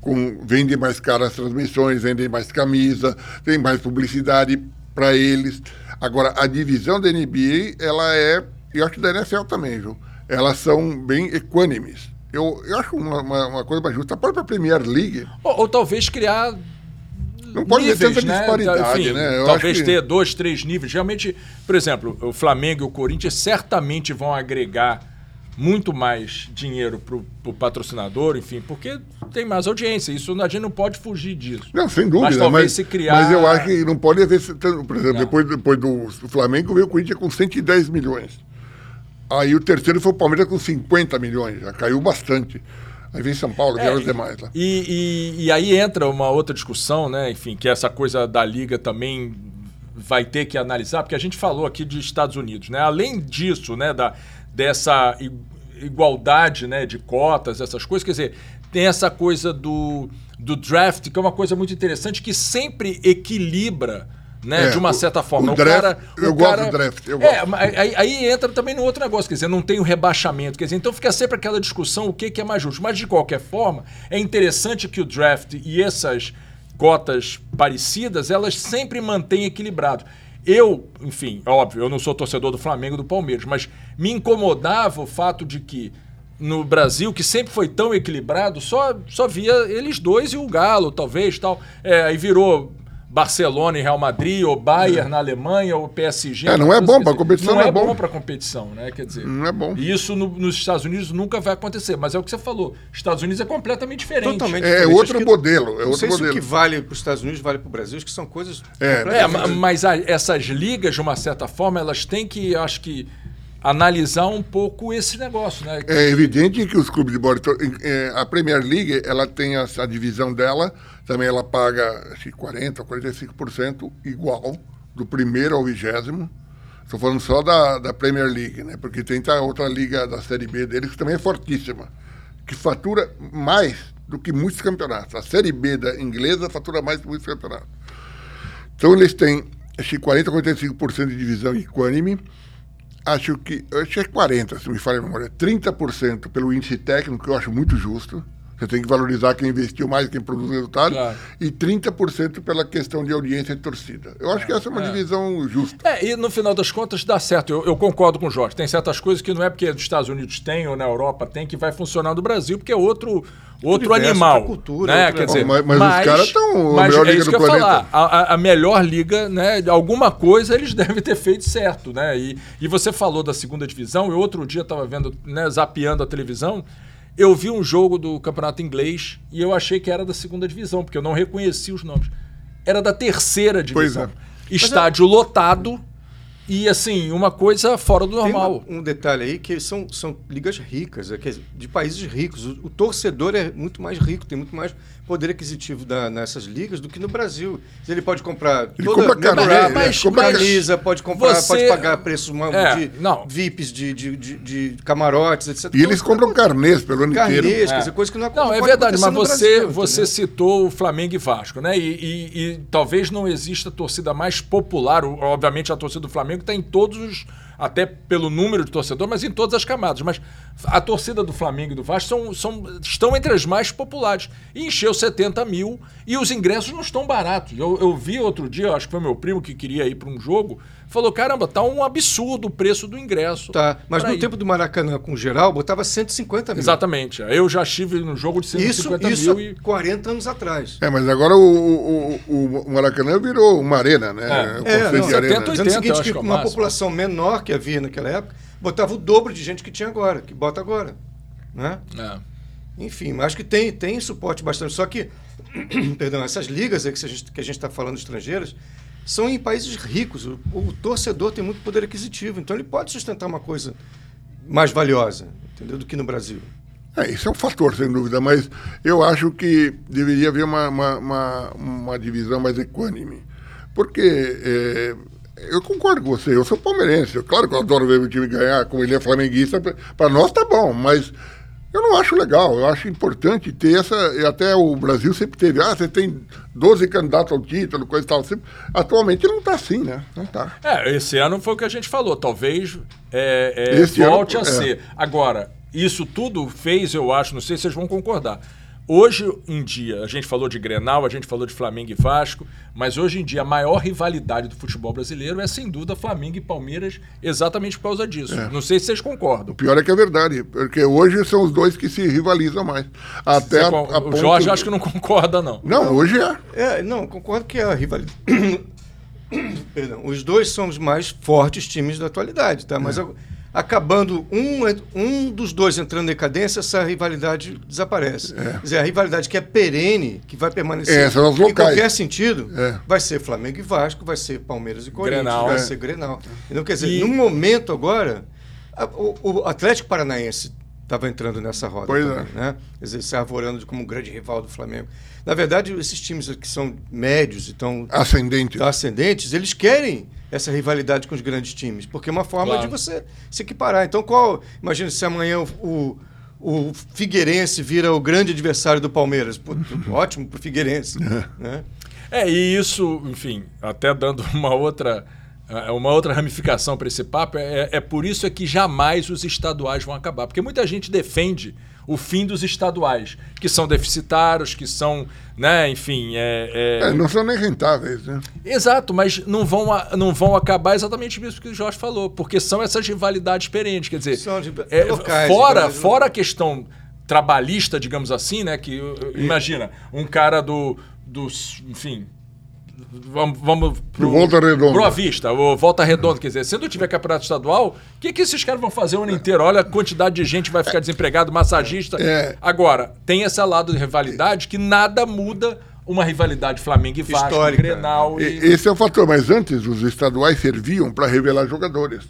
Com, vendem mais caras as transmissões, vendem mais camisa, tem mais publicidade para eles. Agora, a divisão da NBA, ela é, e acho que da NFL também, viu? Elas são bem equânimes. Eu, eu acho uma, uma, uma coisa mais justa. A própria Premier League Ou, ou talvez criar não pode ter níveis, tanta né? disparidade, Enfim, né? Eu talvez que- ter dois, três níveis. Realmente, por exemplo, o Flamengo e o Corinthians certamente vão agregar muito mais dinheiro para o patrocinador, enfim, porque tem mais audiência. Isso a gente não pode fugir disso. Não, sem dúvida. Mas talvez mas, se criar. Mas eu acho que não pode haver. Por exemplo, Não. depois, depois do Flamengo veio o Corinthians com 110 milhões. Aí o terceiro foi o Palmeiras com 50 milhões. Já caiu bastante. Aí vem São Paulo, vieram os demais lá. E, e, e aí entra uma outra discussão, né? Enfim, que essa coisa da liga também vai ter que analisar, porque a gente falou aqui de Estados Unidos, né? Além disso, né, da, dessa igualdade, né, de cotas, essas coisas, quer dizer, tem essa coisa do, do draft, que é uma coisa muito interessante, que sempre equilibra, né, É, de uma o- certa forma. o draft- eu o gosto cara- do draft, eu É, gosto. aí, aí entra também no outro negócio, quer dizer, não tem o rebaixamento, quer dizer, então fica sempre aquela discussão o que, que é mais justo. Mas de qualquer forma, é interessante que o draft e essas cotas parecidas, elas sempre mantêm equilibrado. Eu, enfim, óbvio, eu não sou torcedor do Flamengo e do Palmeiras, mas me incomodava o fato de que no Brasil, que sempre foi tão equilibrado, só, só via eles dois e o Galo, talvez, tal. É, aí virou Barcelona e Real Madrid, ou Bayern na Alemanha, ou PSG. É, não é bom dizer, competição, Não não é é bom. bom para competição, né? Quer dizer, Não é bom. e isso no- nos Estados Unidos nunca vai acontecer. Mas é o que você falou. Estados Unidos é completamente diferente. Totalmente É diferente. outro modelo, é não outro sei se o modelo. que vale para os Estados Unidos vale para o Brasil, acho que são coisas É, É, ma- mas a- essas ligas, de uma certa forma, elas têm que, eu acho que, analisar um pouco esse negócio, né? É evidente que os clubes de bola, é, a Premier League, ela tem essa divisão dela, também ela paga acho que 40% ou 45% igual, do primeiro ao vigésimo. Estou falando só da, da Premier League, né? Porque tem a outra liga da Série B deles que também é fortíssima, que fatura mais do que muitos campeonatos. A Série B da inglesa fatura mais do que muitos campeonatos. Então eles têm acho que 40% ou 45% de divisão equânime, acho que, acho que é 40, se me falha a memória, 30% pelo índice técnico, que eu acho muito justo. Você tem que valorizar quem investiu mais, quem produz resultado. Claro. E 30% pela questão de audiência e torcida. Eu acho que essa é uma é. divisão justa. É, e no final das contas dá certo. Eu, eu concordo com o Jorge. Tem certas coisas que não é porque nos Estados Unidos tem ou na Europa tem que vai funcionar no Brasil, porque é outro, outro universo, animal. outra cultura, né? Quer dizer, Bom, mas- mas os caras tão a mas melhor é liga isso do que eu ia planeta. falar. A, a- a melhor liga, né? Alguma coisa eles devem ter feito certo, né? E, e você falou da segunda divisão. Eu outro dia estava vendo, né, zapeando a televisão. Eu vi um jogo do campeonato inglês e eu achei que era da segunda divisão, porque eu não reconheci os nomes. Era da terceira Pois divisão. é. Estádio lotado e, assim, uma coisa fora do Tem normal. uma- um detalhe aí que são, são ligas ricas, é, de países ricos. O, o torcedor é muito mais rico, tem muito mais poder aquisitivo da- nessas ligas do que no Brasil. Ele pode comprar Ele compra carne, memorabilia, mas- compra camisa, pode comprar, Você- pode pagar preços É, de não. VIPs, de, de, de, de camarotes, etc. E eles compram carnês pelo ano inteiro. carnês, É. coisa que não, Não, é verdade, mas você, Brasil, você entendeu? citou o Flamengo e Vasco, né? E, e- e talvez não exista torcida mais popular. Obviamente, a torcida do Flamengo está em todos os. Até pelo número de torcedor, mas em todas as camadas. Mas a torcida do Flamengo e do Vasco são, são- estão entre as mais populares. E encheu 70 mil e os ingressos não estão baratos. Eu, eu vi outro dia, acho que foi meu primo que queria ir para um jogo, falou: caramba, tá um absurdo o preço do ingresso. Tá, mas no ir." tempo do Maracanã com geral, botava 150 mil. Exatamente. Eu já estive no jogo de Isso, 150 isso mil e. há 40 anos atrás. É, mas agora o, o, o- o Maracanã virou uma arena, né? É. O É, não, de arena. 70, Dizendo o 80, eu seguinte, acho que que é o uma máximo. população menor que havia naquela época, botava o dobro de gente que tinha agora, que bota agora. Né? É. Enfim, mas acho que tem, tem suporte bastante. Só que, perdão, essas ligas aí que a gente que a está falando estrangeiras são em países ricos. O, o torcedor tem muito poder aquisitivo, então ele pode sustentar uma coisa mais valiosa, entendeu, do que no Brasil. É, isso é um fator, sem dúvida, mas eu acho que deveria haver uma, uma, uma, uma divisão mais equânime. Porque é, eu concordo com você, eu sou palmeirense, claro que eu adoro ver o time ganhar, como ele é flamenguista, para nós tá bom, mas eu não acho legal, eu acho importante ter essa, e até o Brasil sempre teve, ah, você tem 12 candidatos ao título, coisa e tal, sempre, atualmente não está assim, né? Não está. É, esse ano foi o que a gente falou. Talvez é, é, Esse ano, volte a é. ser. Agora, isso tudo fez, eu acho, não sei se vocês vão concordar. Hoje em dia, a gente falou de Grenal, a gente falou de Flamengo e Vasco, mas hoje em dia a maior rivalidade do futebol brasileiro é sem dúvida Flamengo e Palmeiras, exatamente por causa disso. É. Não sei se vocês concordam. O pior é que é verdade, porque hoje são os dois que se rivalizam mais. Até Você a, a o ponto- Jorge acho que não concorda, não. Não, hoje é. É, não, concordo que a rivalidade. Perdão, os dois são os mais fortes times da atualidade, tá? Mas a, acabando um, um dos dois entrando em decadência, essa rivalidade desaparece. É. Quer dizer, a rivalidade que é perene, que vai permanecer é, em qualquer sentido, é. vai ser Flamengo e Vasco, vai ser Palmeiras e Corinthians, Grenal. vai é. ser Grenal. Então, quer dizer, e... no momento agora, a, o, o, Atlético Paranaense estava entrando nessa roda pois também, é. né? Quer dizer, se arvorando como um grande rival do Flamengo. Na verdade, esses times que são médios e estão ascendentes. ascendentes, eles querem essa rivalidade com os grandes times, porque é uma forma claro. de você se equiparar. Então, qual. Imagina se amanhã o, o Figueirense vira o grande adversário do Palmeiras. Pô, ótimo para o Figueirense. né? É, e isso, enfim, até dando uma outra é, uma outra ramificação para esse papo é, é por isso é que jamais os estaduais vão acabar. Porque muita gente defende o fim dos estaduais, que são deficitários, que são, né, enfim. É, é... É, não são nem rentáveis, né? Exato, mas não vão, não vão acabar exatamente isso que o Jorge falou, porque são essas rivalidades perentes. Quer dizer, são de... é, locais, fora, fora a questão trabalhista, digamos assim, né? Que imagina, um cara do. dos enfim, vamos, vamos pro, Volta Redonda. Boa Vista, ou Volta Redonda, quer dizer, se não tiver campeonato estadual, o que, que esses caras vão fazer o ano inteiro? Olha a quantidade de gente que vai ficar desempregado, massagista. É. Agora, tem esse lado de rivalidade que nada muda uma rivalidade Flamengo e Vasco, Histórica. Grenal e... Esse é o fator, mas antes os estaduais serviam para revelar jogadores.